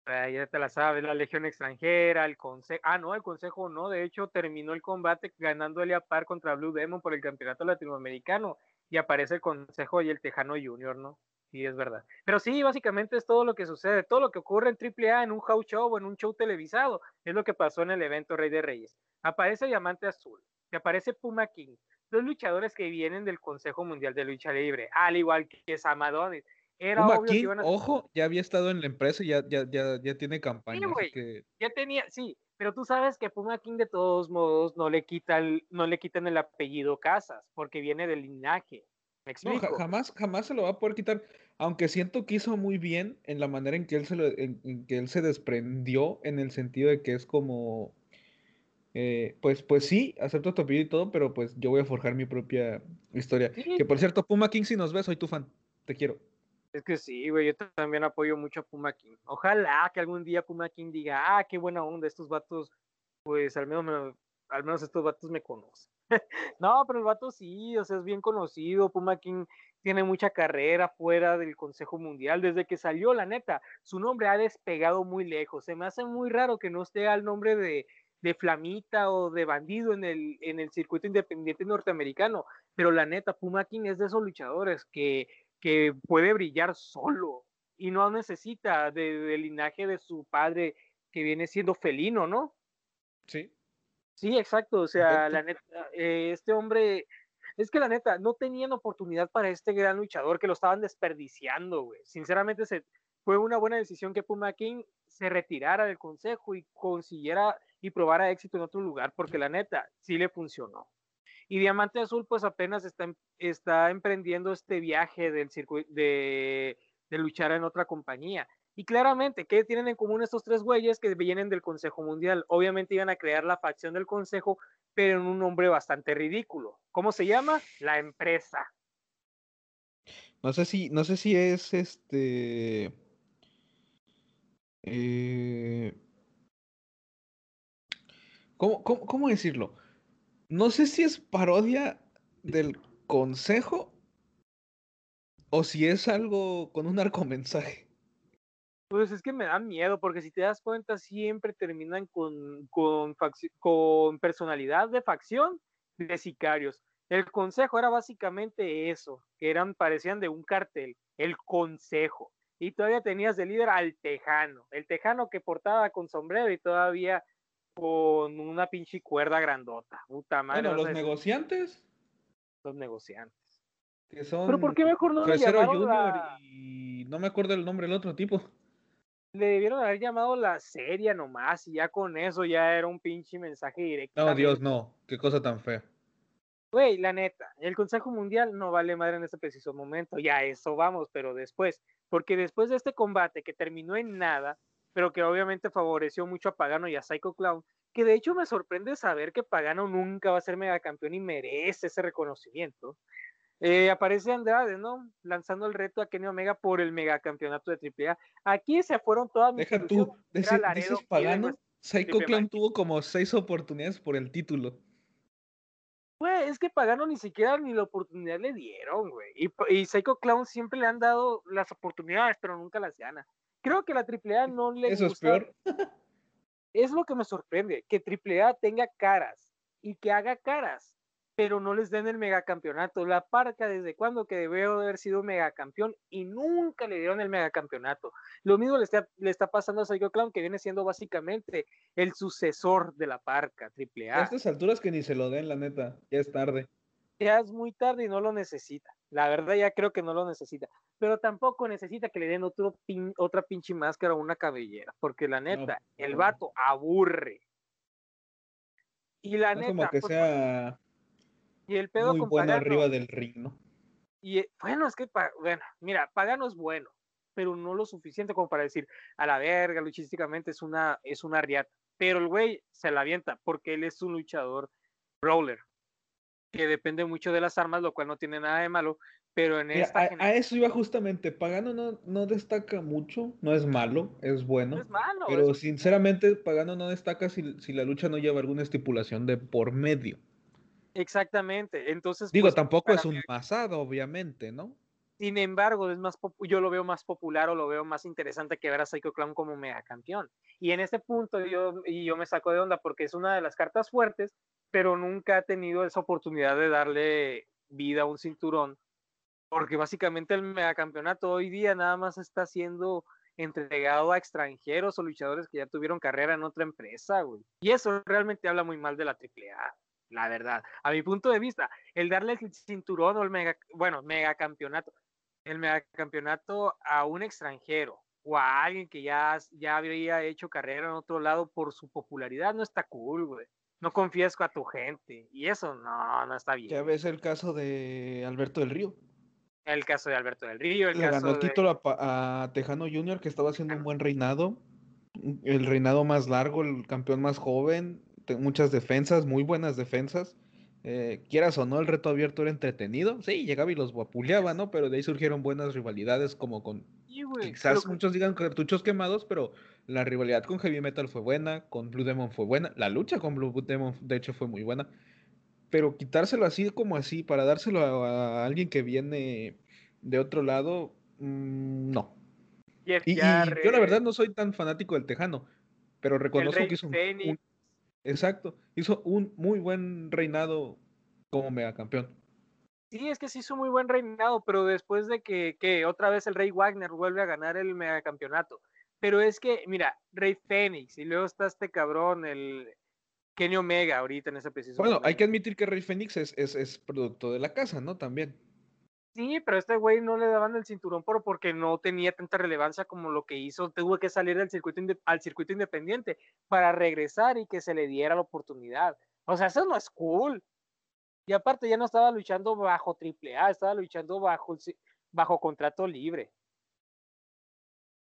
Speaker 1: ya te la sabes, la Legión extranjera, el Consejo. Ah, no, el Consejo no. De hecho, terminó el combate ganándole a par contra Blue Demon por el campeonato latinoamericano. Y aparece el Consejo y el Tejano Junior, ¿no? Sí, es verdad. Pero sí, básicamente es todo lo que sucede, todo lo que ocurre en AAA en un house show o en un show televisado, es lo que pasó en el evento Rey de Reyes. Aparece Diamante Azul, aparece Puma King, dos luchadores que vienen del Consejo Mundial de Lucha Libre, al igual que Samadones.
Speaker 2: Era Puma obvio King, que iban a... ojo, ya había estado en la empresa y ya, ya, ya, ya tiene campaña.
Speaker 1: Sí, Ya tenía, sí, pero tú sabes que Puma King de todos modos no le, quita no le quitan el apellido Casas, porque viene del linaje
Speaker 2: jamás, jamás se lo va a poder quitar. Aunque siento que hizo muy bien en la manera en que él se, en, que él se desprendió, en el sentido de que es como. Eh, pues, pues sí, acepto tu apellido y todo, pero pues yo voy a forjar mi propia historia. Que por cierto, Puma King, si nos ves, soy tu fan. Te quiero.
Speaker 1: Es que sí, güey, yo también apoyo mucho a Puma King. Ojalá que algún día Puma King diga, ah, qué buena onda, estos vatos, pues al menos, al menos estos vatos me conocen. no, pero el vato sí, o sea, es bien conocido. Puma King tiene mucha carrera fuera del Consejo Mundial. Desde que salió, la neta, su nombre ha despegado muy lejos. Se me hace muy raro que no esté al nombre de, de Flamita o de Bandido en el, en el circuito independiente norteamericano. Pero la neta, Puma King es de esos luchadores que, que puede brillar solo y no necesita del linaje de su padre que viene siendo felino, ¿no?
Speaker 2: Sí.
Speaker 1: Sí, exacto. O sea, la neta, eh, este hombre, es que la neta, no tenían oportunidad para este gran luchador que lo estaban desperdiciando, güey. Sinceramente, se, fue una buena decisión que Puma King se retirara del consejo y consiguiera y probara éxito en otro lugar, porque la neta, sí le funcionó. Y Diamante Azul, pues apenas está, em, está emprendiendo este viaje del de, de luchar en otra compañía. Y claramente, ¿qué tienen en común estos tres güeyes que vienen del Consejo Mundial? Obviamente iban a crear la facción del Consejo, pero en un nombre bastante ridículo. ¿Cómo se llama? La empresa.
Speaker 2: No sé si, no sé si es este. Eh, ¿Cómo, cómo decirlo? No sé si es parodia del consejo o si es algo con un arco mensaje.
Speaker 1: Pues es que me da miedo, porque si te das cuenta, siempre terminan con, con, con personalidad de facción de sicarios. El consejo era básicamente eso, que eran, parecían de un cartel, el consejo. Y todavía tenías de líder al tejano, el tejano que portaba con sombrero y todavía con una pinche cuerda grandota. Puta madre.
Speaker 2: Bueno, los negociantes.
Speaker 1: Los negociantes.
Speaker 2: Que son
Speaker 1: Pero ¿por qué mejor no le Junior
Speaker 2: y no me acuerdo el nombre del otro tipo
Speaker 1: le debieron haber llamado la serie nomás y ya con eso ya era un pinche mensaje directo.
Speaker 2: No, Dios, no. Qué cosa tan fea.
Speaker 1: Güey, la neta, el Consejo Mundial no vale madre en este preciso momento. Ya eso vamos, pero después. Porque después de este combate que terminó en nada, pero que obviamente favoreció mucho a Pagano y a Psycho Clown, que de hecho me sorprende saber que Pagano nunca va a ser megacampeón y merece ese reconocimiento. Eh, aparece Andrade, ¿no? Lanzando el reto a Kenny Omega por el megacampeonato de AAA. Aquí se fueron todas
Speaker 2: mis Deja tú, dices pagano. Psycho Clown tuvo como seis oportunidades por el título.
Speaker 1: Güey, es que Pagano ni siquiera ni la oportunidad le dieron, güey. Y, y Psycho Clown siempre le han dado las oportunidades, pero nunca las gana. Creo que la AAA no le
Speaker 2: Eso es peor.
Speaker 1: es lo que me sorprende, que AAA tenga caras y que haga caras pero no les den el megacampeonato. La Parca, ¿desde cuándo que debió haber sido megacampeón y nunca le dieron el megacampeonato? Lo mismo le está, le está pasando a Psycho Clown, que viene siendo básicamente el sucesor de la Parca, triple A.
Speaker 2: A estas alturas que ni se lo den, la neta, ya es tarde.
Speaker 1: Ya es muy tarde y no lo necesita. La verdad ya creo que no lo necesita. Pero tampoco necesita que le den otro otra pinche máscara o una cabellera, porque la neta, el vato aburre. Y la neta...
Speaker 2: Como que pues, sea
Speaker 1: y el pedo
Speaker 2: Muy bueno arriba del ring, ¿no?
Speaker 1: Y eh, bueno, es que, bueno, mira, Pagano es bueno, pero no lo suficiente como para decir, a la verga, luchísticamente es una, es una riata. Pero el güey se la avienta porque él es un luchador brawler. Que depende mucho de las armas, lo cual no tiene nada de malo, pero en esta
Speaker 2: a, eso iba justamente, Pagano no, no destaca mucho, no es malo, es bueno, es malo, pero sinceramente Pagano no destaca si, la lucha no lleva alguna estipulación de por medio.
Speaker 1: Exactamente, entonces...
Speaker 2: Digo, pues, tampoco es un pasado, obviamente, ¿no?
Speaker 1: Sin embargo, es más yo lo veo más popular o lo veo más interesante que ver a Psycho Clown como mega campeón. Y en ese punto yo, y yo me saco de onda porque es una de las cartas fuertes, pero nunca ha tenido esa oportunidad de darle vida a un cinturón. Porque básicamente el megacampeonato hoy día nada más está siendo entregado a extranjeros o luchadores que ya tuvieron carrera en otra empresa, güey. Y eso realmente habla muy mal de la AAA la verdad. A mi punto de vista, el darle el cinturón o el mega, bueno, megacampeonato, el megacampeonato a un extranjero o a alguien que ya, ya había hecho carrera en otro lado por su popularidad no está cool, güey. No confías a tu gente. Y eso no, no está bien.
Speaker 2: Ya ves el caso de Alberto del Río.
Speaker 1: El caso de Alberto del Río.
Speaker 2: Le ganó el título a, Tejano Junior, que estaba haciendo un buen reinado. El reinado más largo, el campeón más joven. Muchas defensas, muy buenas defensas. Eh, quieras o no, el reto abierto era entretenido. Sí, llegaba y los guapuleaba, ¿no? Pero de ahí surgieron buenas rivalidades, como con. Quizás muchos digan cartuchos quemados, pero la rivalidad con Heavy Metal fue buena, con Blue Demon fue buena, la lucha con Blue Demon, de hecho, fue muy buena. Pero quitárselo así como así, para dárselo a, alguien que viene de otro lado, mm, no. Y, yo la verdad no soy tan fanático del Tejano, pero reconozco que hizo un, Exacto, hizo un muy buen reinado como megacampeón.
Speaker 1: Sí, es que sí hizo muy buen reinado, pero después de que, que otra vez el Rey Wagner vuelve a ganar el megacampeonato. Pero es que, mira, Rey Fénix, y luego está este cabrón, el Kenny Omega, ahorita en ese preciso
Speaker 2: Bueno, hay que admitir que Rey Fénix es, es, es producto de la casa, ¿no? También.
Speaker 1: Sí, pero a este güey no le daban el cinturón por, porque no tenía tanta relevancia como lo que hizo. Tuvo que salir del circuito al circuito independiente para regresar y que se le diera la oportunidad. O sea, eso no es cool. Y aparte ya no estaba luchando bajo AAA, estaba luchando bajo, bajo contrato libre.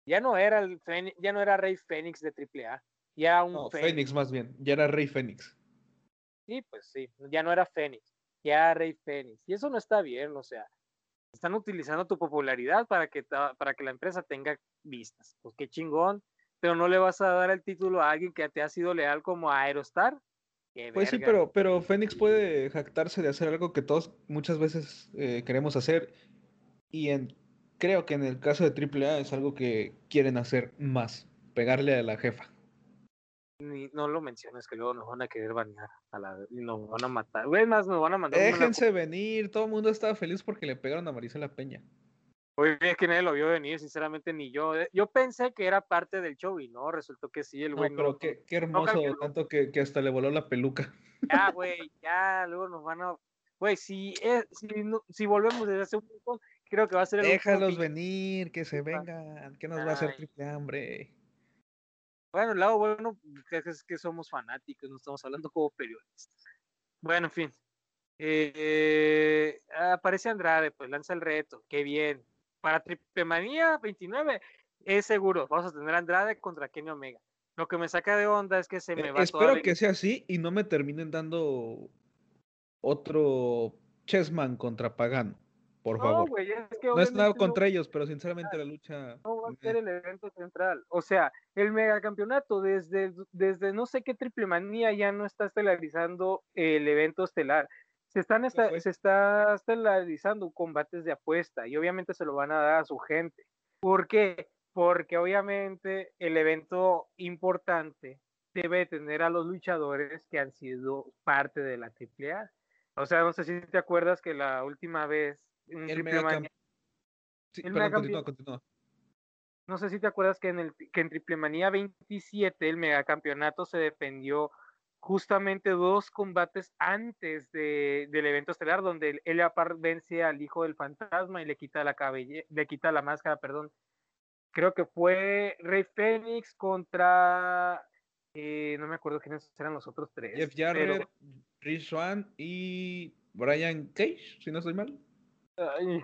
Speaker 1: Ya no era el ya no era Rey Fénix de AAA. Ya un
Speaker 2: no, Fénix más bien, ya era Rey Fénix.
Speaker 1: Sí, pues sí, ya no era Fénix, ya era Rey Fénix. Y eso no está bien, o sea, están utilizando tu popularidad para que, para que la empresa tenga vistas. Pues qué chingón, pero no le vas a dar el título a alguien que te ha sido leal como a Aerostar.
Speaker 2: Pues sí, pero, pero Fénix puede jactarse de hacer algo que todos muchas veces eh, queremos hacer y en, creo que en el caso de AAA es algo que quieren hacer más, pegarle a la jefa
Speaker 1: no lo menciones que luego nos van a querer bañar a la, y nos van a matar. Güey, más nos van a mandar.
Speaker 2: Déjense venir, todo el mundo estaba feliz porque le pegaron a Marisela Peña.
Speaker 1: Oye, es que nadie lo vio venir, sinceramente, ni yo. Eh, yo pensé que era parte del show y no, resultó que sí, el güey.
Speaker 2: No, pero qué, qué, hermoso, tanto que, que, hasta le voló la peluca.
Speaker 1: Ya, güey, ya, luego nos van a. Güey, si, si, si volvemos desde hace un poco, creo que va a ser
Speaker 2: el. Déjalos venir, que se vengan, que nos va a hacer triple hambre.
Speaker 1: Bueno, el lado bueno es que somos fanáticos, no estamos hablando como periodistas. Bueno, en fin. Eh, aparece Andrade, pues lanza el reto, qué bien. Para Tripemanía 29 es seguro, vamos a tener Andrade contra Kenny Omega. Lo que me saca de onda es que se me
Speaker 2: eh,
Speaker 1: va
Speaker 2: Espero que sea así y no me terminen dando otro Chessman contra Pagano. Por favor. no es nada contra ellos, pero sinceramente la lucha.
Speaker 1: No va a ser el evento central. O sea, el megacampeonato, desde, desde no sé qué triple manía, ya no está estelarizando el evento estelar. Se, están se está estelarizando combates de apuesta y obviamente se lo van a dar a su gente. ¿Por qué? Porque obviamente el evento importante debe tener a los luchadores que han sido parte de la AAA. O sea, no sé si te acuerdas que la última vez el No sé si te acuerdas que en, el, que en Triple Manía 27 el megacampeonato se defendió justamente dos combates antes de, del evento estelar, donde el Apar vence al hijo del fantasma y le quita la cabelle, le quita la máscara, perdón. Creo que fue Rey Fénix contra eh, no me acuerdo quiénes eran los otros tres.
Speaker 2: Jeff Jarrett, pero... y Brian Cage, si no estoy mal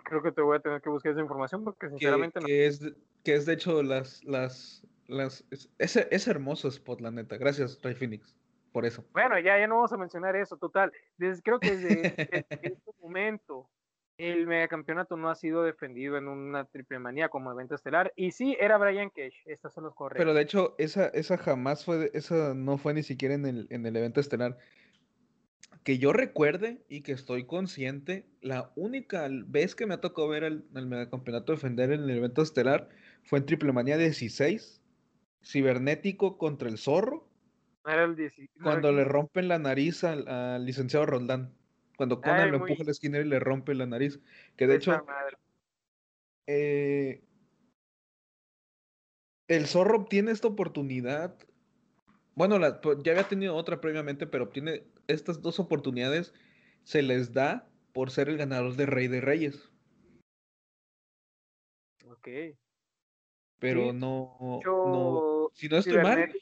Speaker 1: creo que te voy a tener que buscar esa información porque sinceramente
Speaker 2: que, no. Es, que es de hecho las. las, las es, es, hermoso spot, la neta. Gracias, Ray Phoenix. Por eso.
Speaker 1: Bueno, ya, ya no vamos a mencionar eso, total. Desde, creo que desde, este momento el megacampeonato no ha sido defendido en una triple manía como evento estelar. Y sí, era Brian Cage, estas son los correctos.
Speaker 2: Pero de hecho, esa, esa jamás fue, esa no fue ni siquiera en el, en el evento estelar. Que yo recuerde y que estoy consciente, la única vez que me ha tocado ver el, el megacampeonato defender en el evento estelar fue en Triple Manía 16, cibernético contra el zorro.
Speaker 1: Era el 16,
Speaker 2: cuando le rompen la nariz al, al licenciado Roldán. Cuando Conan lo empuja a la esquina y le rompe la nariz. Que de hecho. Eh, el zorro obtiene esta oportunidad. Bueno, pues, ya había tenido otra previamente, pero obtiene estas dos oportunidades. Se les da por ser el ganador de Rey de Reyes.
Speaker 1: Ok.
Speaker 2: Pero no, no. Si no estoy mal,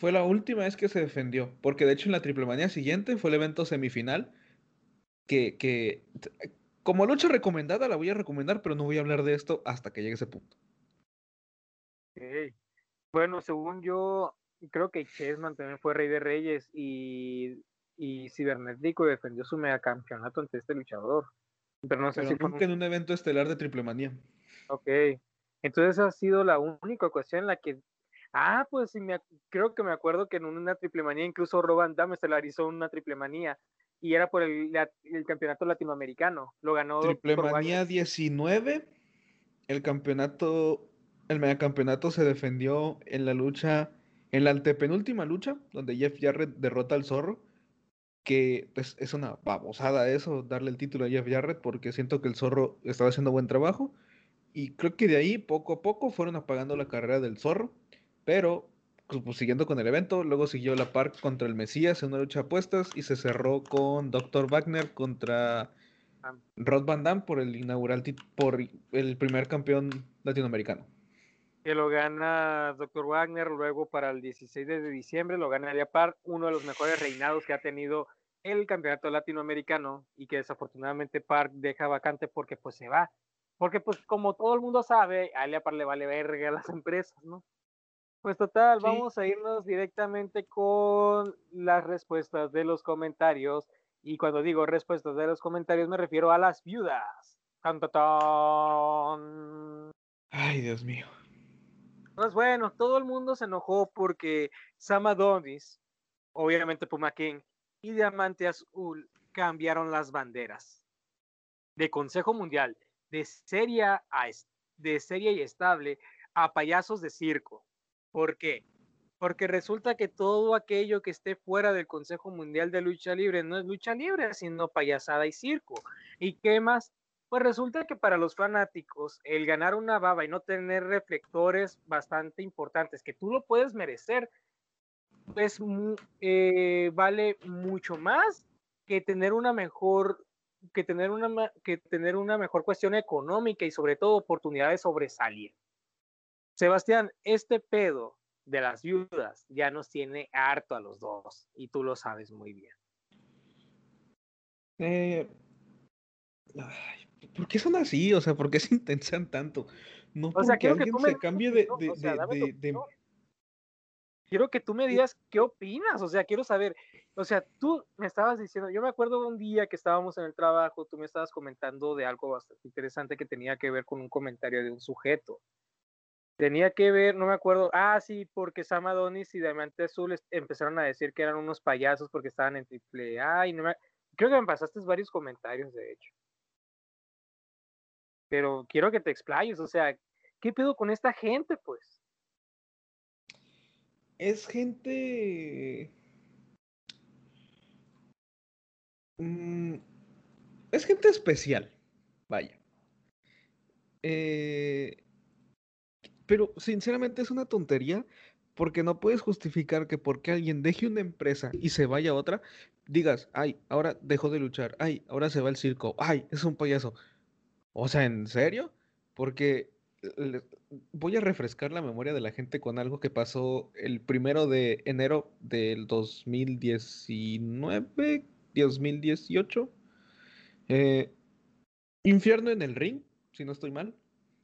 Speaker 2: fue la última vez que se defendió. Porque de hecho en la triple manía siguiente fue el evento semifinal que, como lucha recomendada la voy a recomendar, pero no voy a hablar de esto hasta que llegue ese punto.
Speaker 1: Bueno, según yo, creo que Chessman también fue Rey de Reyes y, y Cibernético defendió su megacampeonato ante este luchador. Pero no sé si
Speaker 2: nunca en un evento estelar de Triple Manía.
Speaker 1: Ok. Entonces ha sido la única ocasión en la que. Ah, pues sí, me, creo que me acuerdo que en una triple manía incluso Roban Dam estelarizó una triple manía y era por el, campeonato latinoamericano. Lo ganó.
Speaker 2: Triple Manía 19. El campeonato, el megacampeonato se defendió en la lucha, en la antepenúltima lucha, donde Jeff Jarrett derrota al zorro. Que pues, es una babosada eso, darle el título a Jeff Jarrett, porque siento que el zorro estaba haciendo buen trabajo. Y creo que de ahí, poco a poco, fueron apagando la carrera del zorro. Pero pues, pues, siguiendo con el evento, luego siguió la Park contra el Mesías en una lucha de apuestas y se cerró con Dr. Wagner contra Rod Van Damme por el inaugural por el primer campeón latinoamericano.
Speaker 1: Que lo gana Dr. Wagner, luego para el 16 de diciembre lo ganaría Park, uno de los mejores reinados que ha tenido el campeonato latinoamericano y que desafortunadamente Park deja vacante porque pues se va. Porque pues como todo el mundo sabe, a Park le vale verga a las empresas, ¿no? Pues total, vamos a irnos directamente con las respuestas de los comentarios. Y cuando digo respuestas de los comentarios me refiero a las viudas. ¡Cantatón!
Speaker 2: Ay, Dios mío.
Speaker 1: Pues bueno, todo el mundo se enojó porque Sam Adonis, obviamente Puma King y Diamante Azul cambiaron las banderas de Consejo Mundial de seria, de seria y estable a payasos de circo. ¿Por qué? Porque resulta que todo aquello que esté fuera del Consejo Mundial de Lucha Libre no es lucha libre, sino payasada y circo. ¿Y qué más? Pues resulta que para los fanáticos, el ganar una baba y no tener reflectores bastante importantes, que tú lo puedes merecer, eh, vale mucho más que tener una mejor que tener una que tener una mejor cuestión económica y sobre todo oportunidad de sobresalir. Sebastián, este pedo de las viudas ya nos tiene harto a los dos y tú lo sabes muy bien.
Speaker 2: Eh, ¿Por qué son así? O sea, ¿por qué se intensan tanto? No o porque alguien se cambie de,
Speaker 1: Quiero que tú me digas qué opinas, o sea, quiero saber, o sea, tú me estabas diciendo, yo me acuerdo de un día que estábamos en el trabajo, tú me estabas comentando de algo bastante interesante que tenía que ver con un comentario de un sujeto. Tenía que ver, no me acuerdo, ah, sí, porque Sam Adonis y Diamante Azul empezaron a decir que eran unos payasos porque estaban en triple A y no me... Creo que me pasaste varios comentarios, de hecho. Pero quiero que te explayes, o sea, ¿qué pedo con esta gente, pues?
Speaker 2: Es gente... Mm, es gente especial, vaya. Eh, pero sinceramente es una tontería porque no puedes justificar que porque alguien deje una empresa y se vaya a otra, digas, ay, ahora dejó de luchar, ay, ahora se va al circo, ay, es un payaso. O sea, ¿en serio? Porque voy a refrescar la memoria de la gente con algo que pasó el primero de enero del 2019, 2018. Eh, infierno en el ring, si no estoy mal,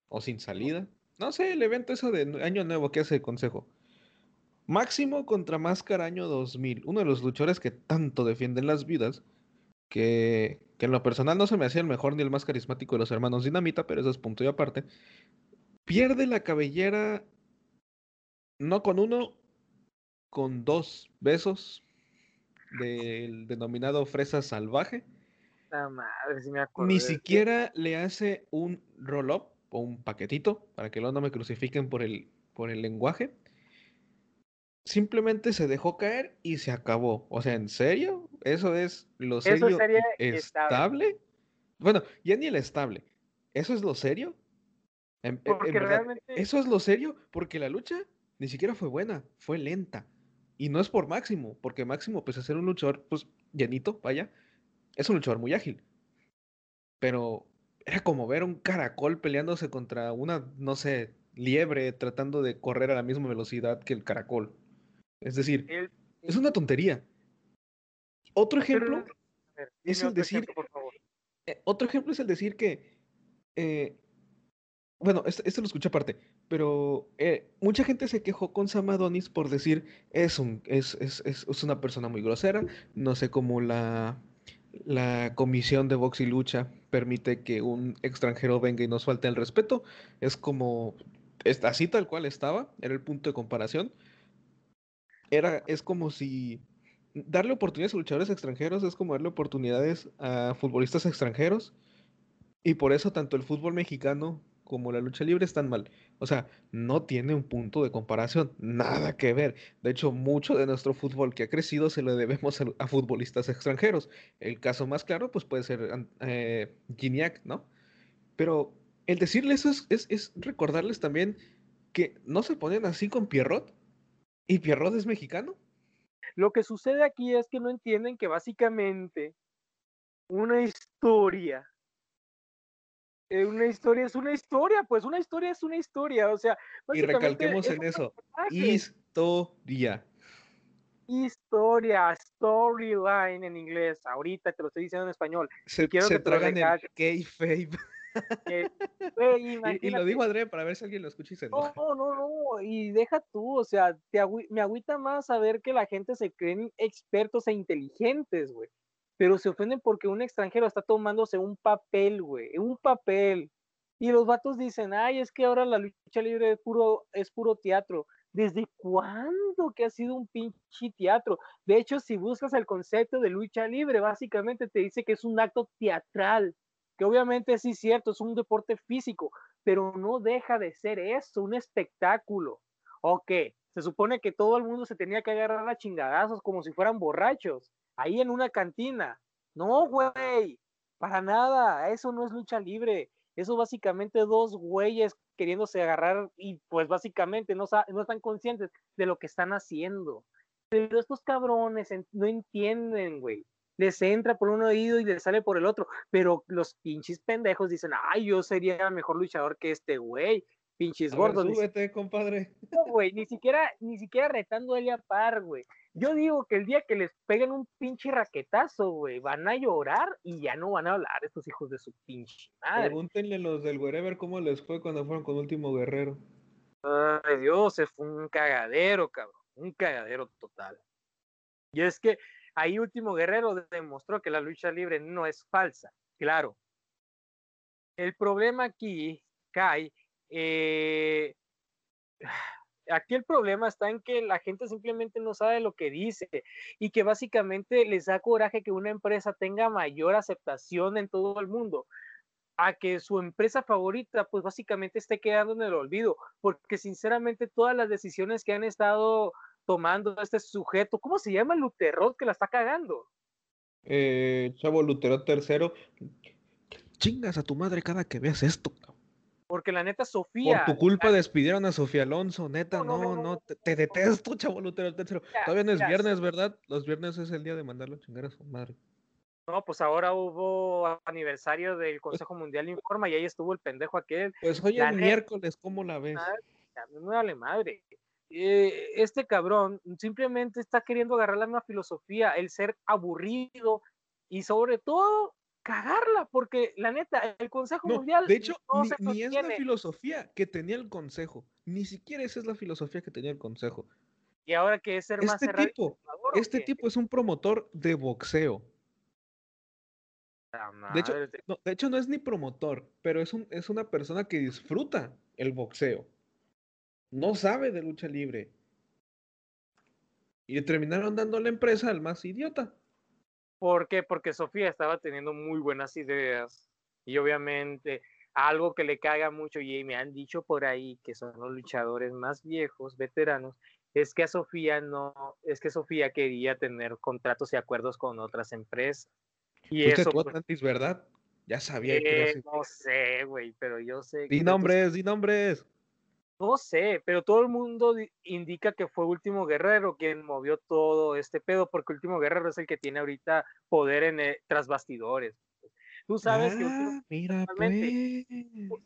Speaker 2: o sin salida. No sé, el evento eso de Año Nuevo que hace el consejo. Máximo contra Máscara año 2000, uno de los luchadores que tanto defienden las vidas, que, que en lo personal no se me hacía el mejor ni el más carismático de los hermanos Dinamita, pero eso es punto y aparte, pierde la cabellera no con uno, con dos besos del denominado fresa salvaje.
Speaker 1: La madre, si me
Speaker 2: Ni siquiera le hace un roll-up un paquetito, para que luego no me crucifiquen por el, por el lenguaje. Simplemente se dejó caer y se acabó. O sea, ¿en serio? ¿Eso es lo serio estable? estable? Bueno, ya ni el estable. ¿Eso es lo serio? ¿Eso es lo serio? Porque la lucha ni siquiera fue buena, fue lenta. Y no es por Máximo, porque Máximo, pese a ser un luchador, pues, llenito, vaya, es un luchador muy ágil. Pero era como ver un caracol peleándose contra una, no sé, liebre tratando de correr a la misma velocidad que el caracol. Es decir, es una tontería. Otro ejemplo es el decir. Eh, otro ejemplo es el decir que eh, bueno, esto, lo escuché aparte, pero eh, mucha gente se quejó con Sam Adonis por decir es, un, es, es, es, una persona muy grosera, no sé cómo la, la comisión de box y lucha permite que un extranjero venga y nos falte el respeto, es como, así tal cual estaba, era el punto de comparación, era, es como si darle oportunidades a luchadores extranjeros es como darle oportunidades a futbolistas extranjeros, y por eso tanto el fútbol mexicano como la lucha libre están mal. O sea, no tiene un punto de comparación, nada que ver. De hecho, mucho de nuestro fútbol que ha crecido se lo debemos a, futbolistas extranjeros. El caso más claro, pues puede ser eh, Gignac, ¿no? Pero el decirle eso es, es, recordarles también que no se ponen así con Pierrot. ¿Y Pierrot es mexicano?
Speaker 1: Lo que sucede aquí es que no entienden que básicamente una historia eh, una historia es una historia, pues una historia es una historia, o sea.
Speaker 2: Y recalquemos en eso, historia.
Speaker 1: Historia, storyline en inglés, ahorita te lo estoy diciendo en español.
Speaker 2: Se, quiero que tragan el kayfabe. y, lo digo André para ver si alguien lo escucha y se
Speaker 1: enoja. No, no, no, y deja tú, o sea, te me agüita más saber que la gente se creen expertos e inteligentes, güey pero se ofenden porque un extranjero está tomándose un papel, güey, un papel. Y los vatos dicen, ay, es que ahora la lucha libre es puro, es puro teatro. ¿Desde cuándo que ha sido un pinche teatro? De hecho, si buscas el concepto de lucha libre, básicamente te dice que es un acto teatral, que obviamente sí es cierto, es un deporte físico, pero no deja de ser eso, un espectáculo. Ok, se supone que todo el mundo se tenía que agarrar a chingadazos como si fueran borrachos ahí en una cantina. No, güey, para nada, eso no es lucha libre. Eso básicamente dos güeyes queriéndose agarrar y pues básicamente no, no están conscientes de lo que están haciendo. Pero estos cabrones no entienden, güey. Les entra por un oído y les sale por el otro. Pero los pinches pendejos dicen, ay, yo sería mejor luchador que este güey. Pinches gordos.
Speaker 2: súbete, compadre.
Speaker 1: No, güey, ni siquiera, ni siquiera retando a a par, güey. Yo digo que el día que les peguen un pinche raquetazo, güey, van a llorar y ya no van a hablar estos hijos de su pinche
Speaker 2: madre. Pregúntenle los del Wherever cómo les fue cuando fueron con Último Guerrero.
Speaker 1: Ay, Dios, se fue un cagadero, cabrón. Un cagadero total. Y es que ahí Último Guerrero demostró que la lucha libre no es falsa, claro. El problema aquí, Kai, eh, aquí el problema está en que la gente simplemente no sabe lo que dice y que básicamente les da coraje que una empresa tenga mayor aceptación en todo el mundo a que su empresa favorita pues básicamente esté quedando en el olvido, porque sinceramente todas las decisiones que han estado tomando este sujeto, ¿cómo se llama Luterot que la está cagando?
Speaker 2: Eh, chavo Luterot tercero, chingas a tu madre cada que veas esto.
Speaker 1: Porque la neta, Sofía.
Speaker 2: Por tu culpa despidieron a Sofía Alonso, neta, no, no, te, detesto, chavo Lutero tercero. Todavía no es viernes, ¿verdad? Los viernes es el día de mandarlo a chingar a su madre.
Speaker 1: No, pues ahora hubo aniversario del Consejo Mundial Informa y ahí estuvo el pendejo aquel.
Speaker 2: Pues hoy es miércoles, ¿cómo la ves?
Speaker 1: No dale madre. Eh, este cabrón simplemente está queriendo agarrar la misma filosofía, el ser aburrido y sobre todo cagarla, porque la neta, el Consejo Mundial.
Speaker 2: De hecho, ni, es la filosofía que tenía el Consejo, ni siquiera esa es la filosofía que tenía el Consejo.
Speaker 1: Y ahora que es ser
Speaker 2: más este tipo, este tipo es un promotor de boxeo. De hecho, no, de hecho, no es ni promotor, pero es, un, es una persona que disfruta el boxeo. No sabe de lucha libre. Y terminaron dando la empresa al más idiota.
Speaker 1: ¿Por qué? Porque Sofía estaba teniendo muy buenas ideas. Y obviamente algo que le caga mucho, y me han dicho por ahí que son los luchadores más viejos, veteranos, es que a Sofía no, es que Sofía quería tener contratos y acuerdos con otras empresas.
Speaker 2: Y eso. Tú, pues, ¿verdad? Ya sabía.
Speaker 1: Eh, no sé, güey, pero yo sé.
Speaker 2: Di nombres, di nombres.
Speaker 1: No sé, pero todo el mundo indica que fue Último Guerrero quien movió todo este pedo, porque Último Guerrero es el que tiene ahorita poder en eh, tras bastidores. Tú sabes que
Speaker 2: ah, mira, pues.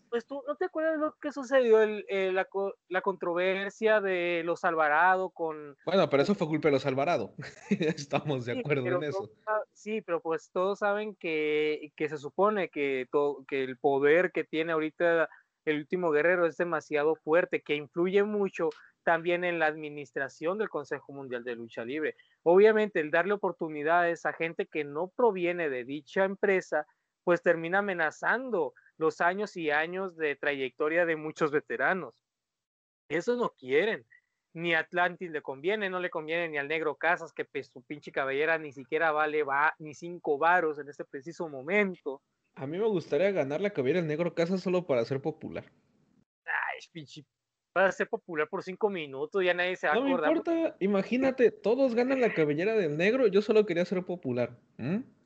Speaker 1: pues. tú no te acuerdas lo que sucedió el, la, la, controversia de los Alvarado con
Speaker 2: bueno pero eso fue culpa de los Alvarado estamos de acuerdo en eso
Speaker 1: sí pero pues todos saben que, que se supone que todo, que el poder que tiene ahorita el último guerrero es demasiado fuerte, que influye mucho también en la administración del Consejo Mundial de Lucha Libre. Obviamente, el darle oportunidades a gente que no proviene de dicha empresa, pues termina amenazando los años y años de trayectoria de muchos veteranos. Eso no quieren. Ni a Atlantis le conviene, no le conviene ni al negro Casas, que pues, su pinche cabellera ni siquiera vale va, ni cinco varos en este preciso momento.
Speaker 2: A mí me gustaría ganar la cabellera del negro casa solo para ser popular.
Speaker 1: Ay, pinche. Para ser popular por cinco minutos, ya nadie se va
Speaker 2: no a acordar. No importa, imagínate, todos ganan la cabellera del negro, yo solo quería ser popular.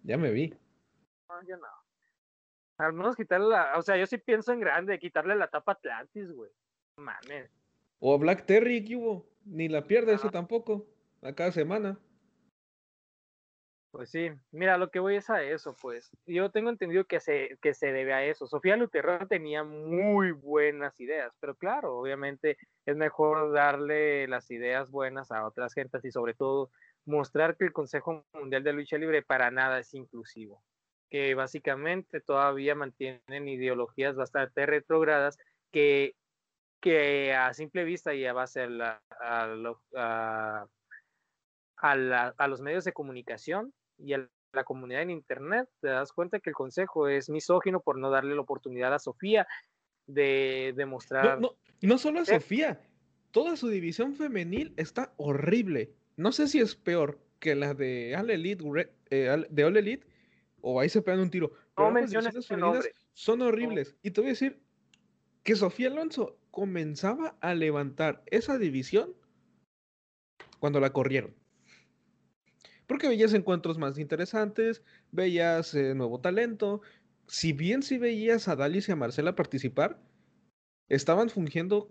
Speaker 2: Ya me vi.
Speaker 1: No, yo no. Al menos quitarle la. O sea, yo sí pienso en grande, quitarle la tapa Atlantis, güey. Mames.
Speaker 2: O Black Terry, ¿qué hubo? Ni la pierde eso tampoco. A cada semana.
Speaker 1: Pues sí, mira, lo que voy es a eso, pues. Yo tengo entendido que se, que se debe a eso. Sofía Luterra tenía muy buenas ideas, pero claro, obviamente es mejor darle las ideas buenas a otras gentes y sobre todo mostrar que el Consejo Mundial de Lucha Libre para nada es inclusivo, que básicamente todavía mantienen ideologías bastante retrogradas que, que a simple vista y a a, la, a, a los medios de comunicación y a la comunidad en Internet, te das cuenta que el consejo es misógino por no darle la oportunidad a Sofía de demostrar...
Speaker 2: No, no, solo a Sofía, toda su división femenil está horrible. No sé si es peor que la de All Elite, eh, de All Elite o ahí se pegan un tiro.
Speaker 1: no menciones femeninas
Speaker 2: son horribles. Y te voy a decir que Sofía Alonso comenzaba a levantar esa división cuando la corrieron. Porque veías encuentros más interesantes, veías eh, nuevo talento. Si bien si veías a Dalis y a Marcela participar, estaban fungiendo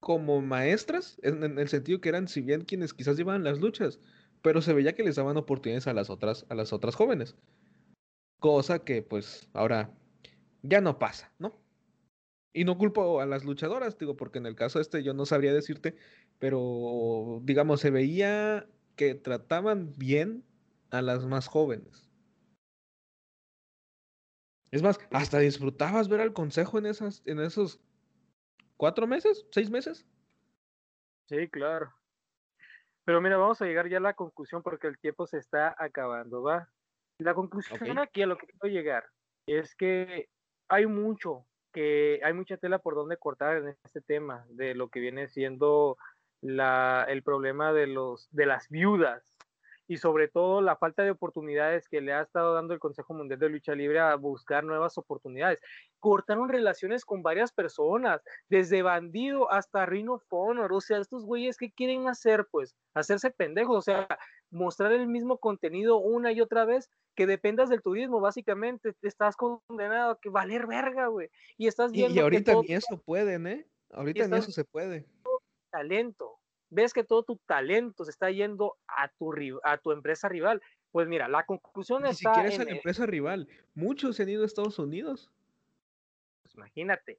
Speaker 2: como maestras, en, el sentido que eran, si bien quienes quizás llevaban las luchas, pero se veía que les daban oportunidades a las otras, a las otras jóvenes. Cosa que, pues, ahora ya no pasa, ¿no? Y no culpo a las luchadoras, digo, porque en el caso este yo no sabría decirte, pero digamos, se veía que trataban bien a las más jóvenes. Es más, hasta disfrutabas ver al consejo en esas, en esos cuatro meses, seis meses.
Speaker 1: Sí, claro. Pero mira, vamos a llegar ya a la conclusión porque el tiempo se está acabando, ¿va? La conclusión aquí a lo que quiero llegar es que hay mucho, que hay mucha tela por donde cortar en este tema de lo que viene siendo la, el problema de, los, de las viudas y sobre todo la falta de oportunidades que le ha estado dando el Consejo Mundial de Lucha Libre a buscar nuevas oportunidades. Cortaron relaciones con varias personas, desde Bandido hasta Rino Fonor, o sea, estos güeyes que quieren hacer, pues, hacerse pendejos, o sea, mostrar el mismo contenido una y otra vez, que dependas del turismo, básicamente, estás condenado a que valer verga, güey. Y estás viendo.
Speaker 2: Y, ahorita ni eso pueden, ¿eh? Ahorita ni eso se puede
Speaker 1: talento, ves que todo tu talento se está yendo a tu, a tu empresa rival. Pues mira, la conclusión
Speaker 2: Ni está. Ni siquiera es a la empresa rival. Muchos se han ido a Estados Unidos.
Speaker 1: Pues imagínate.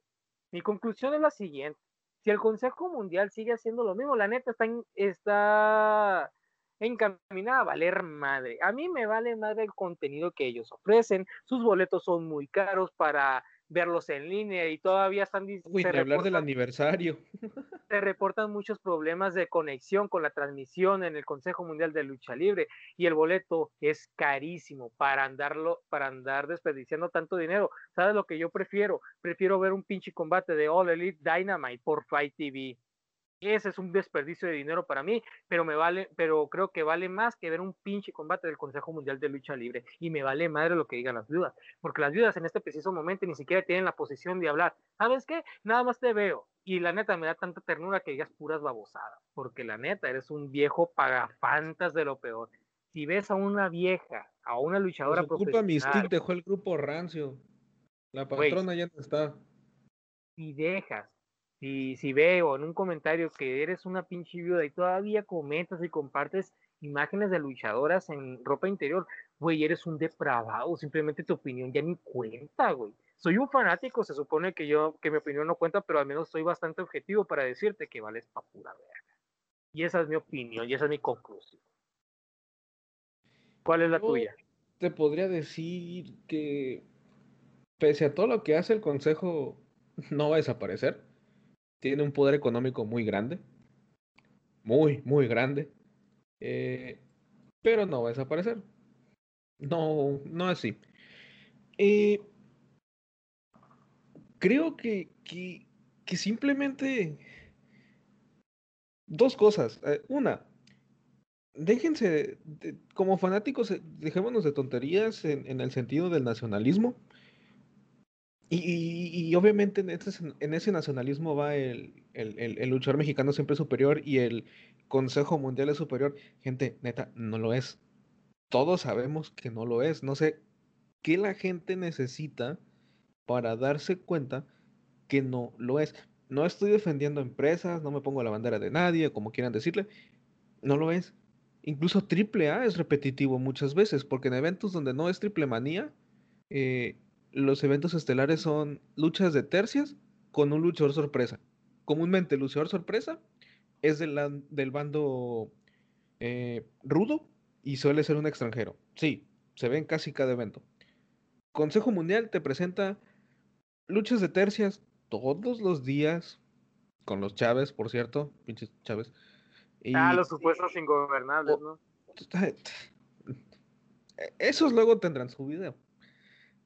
Speaker 1: Mi conclusión es la siguiente. Si el Consejo Mundial sigue haciendo lo mismo, la neta está, está encaminada a valer madre. A mí me vale madre el contenido que ellos ofrecen. Sus boletos son muy caros para verlos en línea y todavía están...
Speaker 2: Uy, hablar del aniversario.
Speaker 1: Se reportan muchos problemas de conexión con la transmisión en el Consejo Mundial de Lucha Libre y el boleto es carísimo para andarlo, para andar desperdiciando tanto dinero. ¿Sabes lo que yo prefiero? Prefiero ver un pinche combate de All Elite Dynamite por Fight TV ese es un desperdicio de dinero para mí, pero me vale, pero creo que vale más que ver un pinche combate del Consejo Mundial de Lucha Libre y me vale madre lo que digan las viudas, porque las viudas en este preciso momento ni siquiera tienen la posición de hablar. ¿Sabes qué? Nada más te veo y la neta me da tanta ternura que digas puras babosadas, porque la neta eres un viejo pagafantas de lo peor. Si ves a una vieja, a una luchadora
Speaker 2: Por culpa Mystique dejó el grupo rancio. La patrona ya no está.
Speaker 1: Y dejas si, si veo en un comentario que eres una pinche viuda y todavía comentas y compartes imágenes de luchadoras en ropa interior, güey, eres un depravado, simplemente tu opinión ya ni cuenta, güey. Soy un fanático, se supone que yo, que mi opinión no cuenta, pero al menos soy bastante objetivo para decirte que vales pa' pura verga. Y esa es mi opinión, y esa es mi conclusión. ¿Cuál es la tuya?
Speaker 2: Te podría decir que, pese a todo lo que hace el consejo, no va a desaparecer tiene un poder económico muy grande, muy, muy grande, eh, pero no va a desaparecer. No, no así. Eh, creo que, que, simplemente dos cosas. Eh, una, déjense, como fanáticos, dejémonos de tonterías en, el sentido del nacionalismo. Y, obviamente en, en, ese nacionalismo va el, el, luchador mexicano siempre superior y el Consejo Mundial es superior. Gente, neta, no lo es. Todos sabemos que no lo es. No sé qué la gente necesita para darse cuenta que no lo es. No estoy defendiendo empresas, no me pongo la bandera de nadie, como quieran decirle. No lo es. Incluso triple A es repetitivo muchas veces, porque en eventos donde no es triple manía, eh, los eventos estelares son luchas de tercias con un luchador sorpresa. Comúnmente el luchador sorpresa es del, del bando eh, rudo y suele ser un extranjero. Sí, se ve en casi cada evento. Consejo Mundial te presenta luchas de tercias todos los días con los Chávez, por cierto, pinches Chávez.
Speaker 1: ah, los supuestos ingobernables, ¿no?
Speaker 2: Esos luego tendrán su video.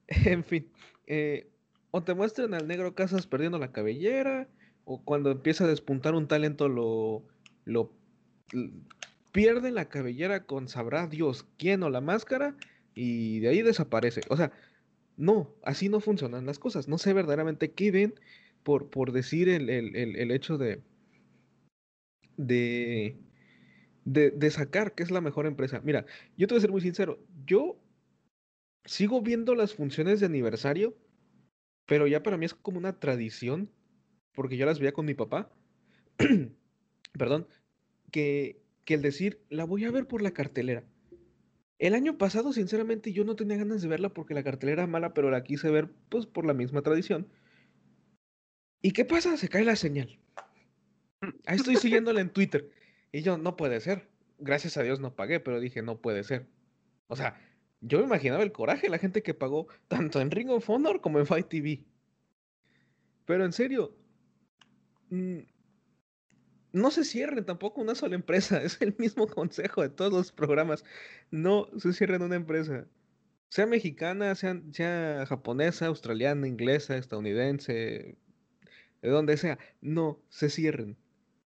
Speaker 2: En fin, eh, o te muestran al negro Casas perdiendo la cabellera, o cuando empieza a despuntar un talento lo, lo pierde la cabellera con sabrá Dios quién o la máscara y de ahí desaparece. O sea, no, así no funcionan las cosas. No sé verdaderamente qué ven por, por decir el, el, hecho de, de, de, de, sacar que es la mejor empresa. Mira, yo te voy a ser muy sincero. Yo sigo viendo las funciones de aniversario, pero ya para mí es como una tradición, porque yo las veía con mi papá, perdón, que, que el decir, la voy a ver por la cartelera. El año pasado, sinceramente, yo no tenía ganas de verla porque la cartelera era mala, pero la quise ver pues por la misma tradición. ¿Y qué pasa? Se cae la señal. Ahí estoy siguiéndola en Twitter. Y yo, no puede ser. Gracias a Dios no pagué, pero dije, no puede ser. O sea, yo me imaginaba el coraje de la gente que pagó tanto en Ring of Honor como en Fight TV. Pero en serio, mm, no se cierren tampoco una sola empresa. Es el mismo consejo de todos los programas. No se cierren una empresa. Sea mexicana, sea, sea japonesa, australiana, inglesa, estadounidense, de donde sea. No se cierren.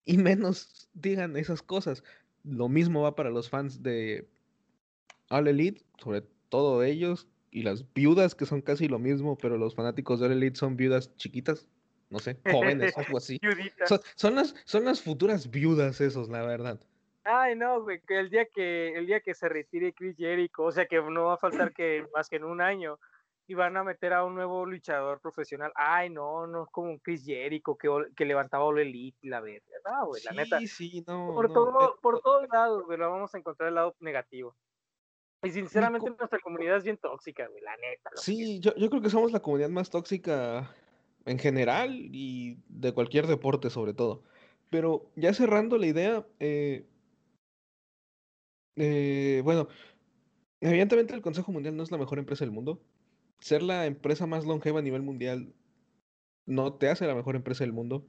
Speaker 2: Y menos digan esas cosas. Lo mismo va para los fans de All Elite, sobre todo ellos, y las viudas, que son casi lo mismo, pero los fanáticos de All Elite son viudas chiquitas, no sé, jóvenes, algo así. Son, las, son las futuras viudas esos, la verdad.
Speaker 1: Ay, no, güey, que el día que, el día que se retire Chris Jericho, o sea que no va a faltar que más que en un año, y van a meter a un nuevo luchador profesional. Ay, no, no es como un Chris Jericho que, que levantaba All Elite y la verga. No, güey, la neta.
Speaker 2: Sí, no.
Speaker 1: Por, todo, eh, por todos lados, güey, lo vamos a encontrar el lado negativo. Y sinceramente nuestra comunidad es bien tóxica, güey, la neta.
Speaker 2: Sí, yo, yo creo que somos la comunidad más tóxica en general y de cualquier deporte sobre todo. Pero ya cerrando la idea, eh, eh, bueno, evidentemente el Consejo Mundial no es la mejor empresa del mundo. ser la empresa más longeva a nivel mundial no te hace la mejor empresa del mundo.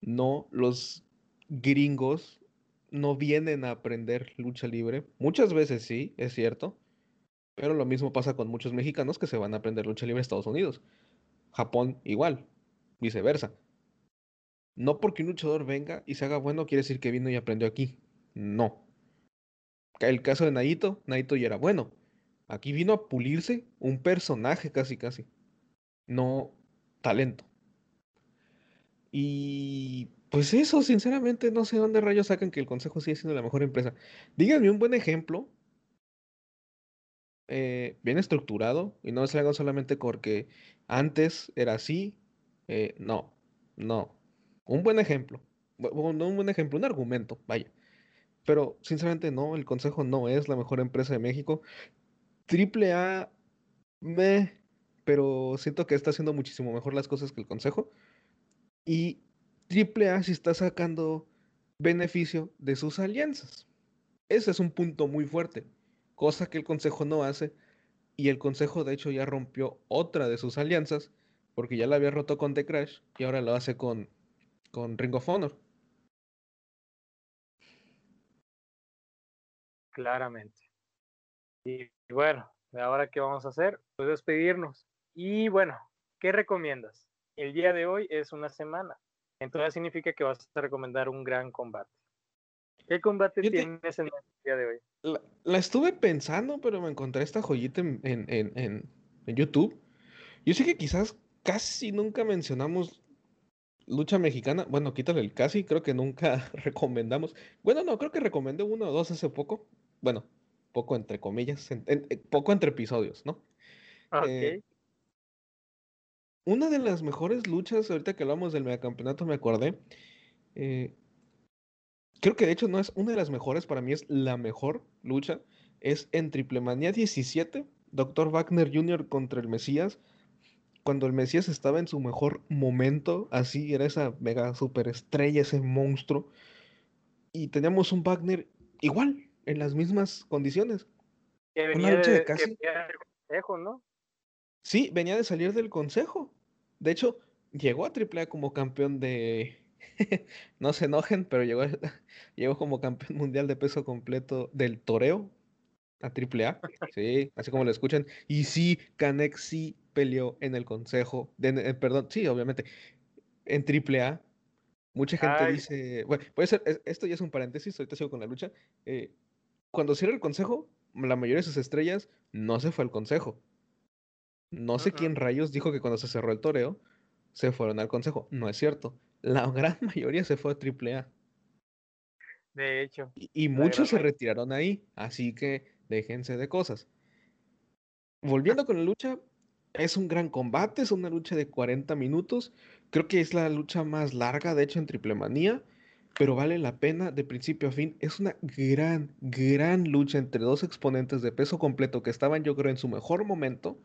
Speaker 2: No, los gringos no vienen a aprender lucha libre. Muchas veces sí, es cierto. Pero lo mismo pasa con muchos mexicanos que se van a aprender lucha libre en Estados Unidos. Japón igual, viceversa. No porque un luchador venga y se haga bueno quiere decir que vino y aprendió aquí. No. El caso de Naito, Naito ya era bueno. Aquí vino a pulirse un personaje casi casi. No talento. Y pues eso, sinceramente, no sé dónde rayos sacan que el consejo sigue siendo la mejor empresa. Díganme un buen ejemplo, eh, bien estructurado, y no se hagan solamente porque antes era así. Eh, no, no. Un buen ejemplo. No un buen ejemplo, un argumento, vaya. Pero sinceramente no, el consejo no es la mejor empresa de México. Triple A, me, pero siento que está haciendo muchísimo mejor las cosas que el consejo. Y AAA si está sacando beneficio de sus alianzas. Ese es un punto muy fuerte, cosa que el Consejo no hace. Y el Consejo, de hecho, ya rompió otra de sus alianzas, porque ya la había roto con The Crash y ahora lo hace con, con Ring of Honor.
Speaker 1: Claramente. Y bueno, ahora qué vamos a hacer? Pues despedirnos. Y bueno, ¿qué recomiendas? el día de hoy es una semana. Entonces significa que vas a recomendar un gran combate. ¿Qué combate tienes en el día de hoy?
Speaker 2: La, estuve pensando, pero me encontré esta joyita en, en, en, YouTube. Yo sé que quizás casi nunca mencionamos lucha mexicana. Bueno, quítale el casi, creo que nunca recomendamos. Bueno, no, creo que recomendé uno o dos hace poco. Bueno, poco entre comillas, poco entre episodios, ¿no?
Speaker 1: Ok. Eh,
Speaker 2: una de las mejores luchas, ahorita que hablamos del megacampeonato, me acordé. Eh, creo que de hecho no es una de las mejores, para mí es la mejor lucha. Es en Triple Manía 17, Dr. Wagner Jr. contra el Mesías. Cuando el Mesías estaba en su mejor momento, así era esa mega superestrella, ese monstruo. Y teníamos un Wagner igual, en las mismas condiciones.
Speaker 1: Una lucha de, casi. ¿no?
Speaker 2: Sí, venía de salir del consejo. De hecho, llegó a AAA como campeón de. no se enojen, pero llegó, llegó como campeón mundial de peso completo del toreo a AAA. Sí, así como lo escuchan. Y sí, Canex sí peleó en el consejo. De, eh, perdón, sí, obviamente. En AAA. Mucha gente dice. Bueno, puede ser. Esto ya es un paréntesis, ahorita sigo con la lucha. Eh, cuando cierra el consejo, la mayoría de sus estrellas no se fue al consejo no sé quién rayos dijo que cuando se cerró el toreo se fueron al consejo. No es cierto. La gran mayoría se fue a AAA.
Speaker 1: De hecho.
Speaker 2: Y, muchos se retiraron ahí. Así que déjense de cosas. Volviendo con la lucha, es un gran combate. Es una lucha de 40 minutos. Creo que es la lucha más larga, de hecho, en Triple Manía. Pero vale la pena de principio a fin. Es una gran, gran lucha entre dos exponentes de peso completo que estaban, yo creo, en su mejor momento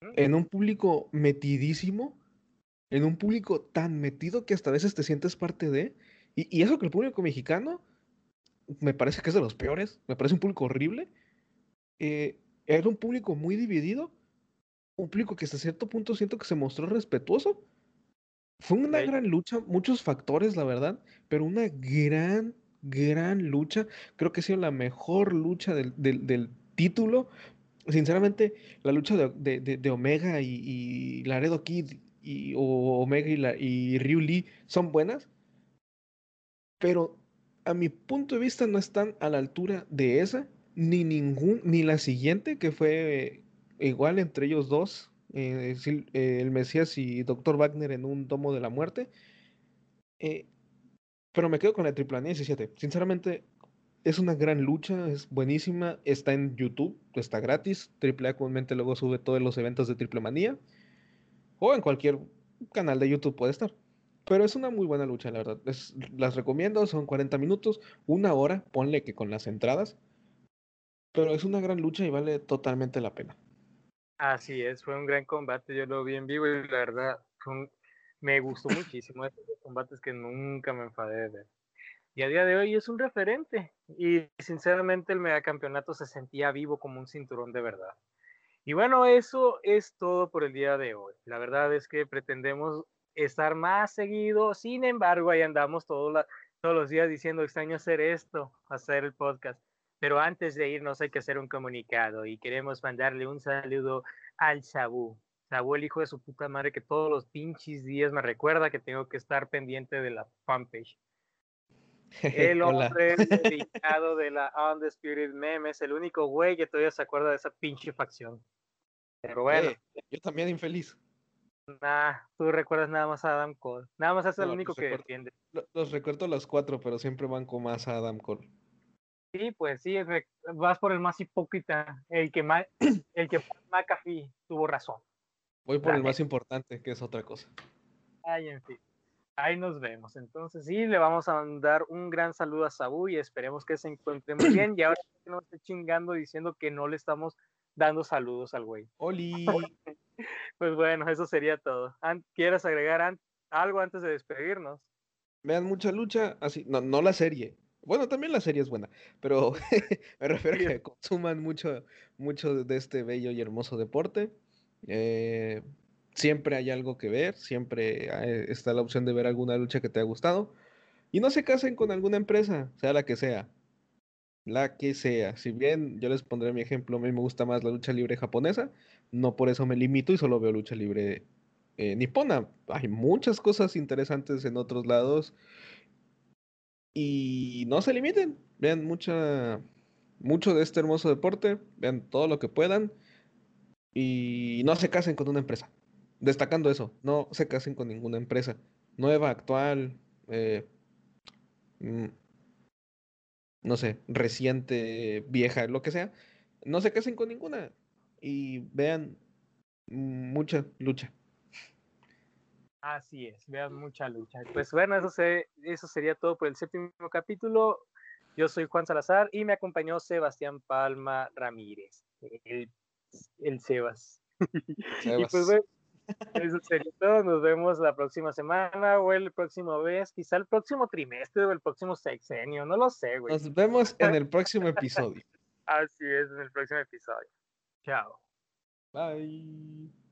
Speaker 2: en un público metidísimo, en un público tan metido que hasta a veces te sientes parte de. Y, eso que el público mexicano me parece que es de los peores, me parece un público horrible. Eh, era un público muy dividido, un público que hasta cierto punto siento que se mostró respetuoso. Fue una gran lucha, muchos factores, la verdad, pero una gran, gran lucha. Creo que ha sido la mejor lucha del, del título sinceramente, la lucha de, Omega y, Laredo Kid y Omega y, la, y Ryu Lee son buenas, pero a mi punto de vista no están a la altura de esa, ni ningún, ni la siguiente, que fue igual entre ellos dos, eh, eh, el Mesías y Dr. Wagner en un tomo de la muerte. Eh, pero me quedo con la Triple 17. Sinceramente, es una gran lucha, es buenísima, está en YouTube, está gratis. AAA comúnmente luego sube todos los eventos de Triple Manía. O en cualquier canal de YouTube puede estar. Pero es una muy buena lucha, la verdad. las recomiendo, son 40 minutos, una hora, ponle que con las entradas. Pero es una gran lucha y vale totalmente la pena.
Speaker 1: Así es, fue un gran combate, yo lo vi en vivo y la verdad me gustó muchísimo. Estos combates que nunca me enfadé de ver y a día de hoy es un referente. Y sinceramente el megacampeonato se sentía vivo como un cinturón de verdad. Y bueno, eso es todo por el día de hoy. La verdad es que pretendemos estar más seguido, sin embargo, ahí andamos todos, todos los días diciendo extraño hacer esto, hacer el podcast. Pero antes de irnos hay que hacer un comunicado y queremos mandarle un saludo al Sabu. Sabu, el hijo de su puta madre, que todos los pinches días me recuerda que tengo que estar pendiente de la fanpage. El hombre dedicado de la Undisputed Memes, el único güey que todavía se acuerda de esa pinche facción. Pero bueno.
Speaker 2: yo también infeliz.
Speaker 1: Nah, tú recuerdas nada más a Adam Cole. Nada más es el único que defiende.
Speaker 2: Los recuerdo los cuatro, pero siempre van con más a Adam Cole.
Speaker 1: Sí, pues sí, vas por el más hipócrita, el que más, el que McAfee tuvo razón.
Speaker 2: Voy por el más importante, que es otra cosa.
Speaker 1: Ay, en fin. Ahí nos vemos. Entonces, sí, le vamos a dar un gran saludo a Sabu y esperemos que se encuentre muy bien. Y ahora que no esté chingando diciendo que no le estamos dando saludos al güey.
Speaker 2: ¡Oli!
Speaker 1: pues bueno, eso sería todo. ¿Quieres agregar algo antes de despedirnos?
Speaker 2: Vean mucha lucha, así, no, no la serie, bueno, también la serie es buena, pero me refiero a que consuman mucho, mucho de este bello y hermoso deporte. Eh, siempre hay algo que ver, siempre está la opción de ver alguna lucha que te ha gustado. Y no se casen con alguna empresa, sea la que sea. La que sea. Si bien yo les pondré mi ejemplo, a mí me gusta más la lucha libre japonesa, no por eso me limito y solo veo lucha libre eh, nipona. Hay muchas cosas interesantes en otros lados y no se limiten, vean mucha, mucho de este hermoso deporte, vean todo lo que puedan y no se casen con una empresa. Destacando eso, no se casen con ninguna empresa. Nueva, actual, eh, mm, no sé, reciente, vieja, lo que sea. No se casen con ninguna y vean mucha lucha.
Speaker 1: Así es, vean mucha lucha. Pues bueno, eso, se, eso sería todo por el séptimo capítulo. Yo soy Juan Salazar y me acompañó Sebastián Palma Ramírez, el, el Sebas. y pues bueno, eso sería todo. Nos vemos la próxima semana o el próximo mes, quizá el próximo trimestre o el próximo sexenio, no lo sé, güey.
Speaker 2: Nos vemos en el próximo episodio.
Speaker 1: Así es, en el próximo episodio. Chao.
Speaker 2: Bye.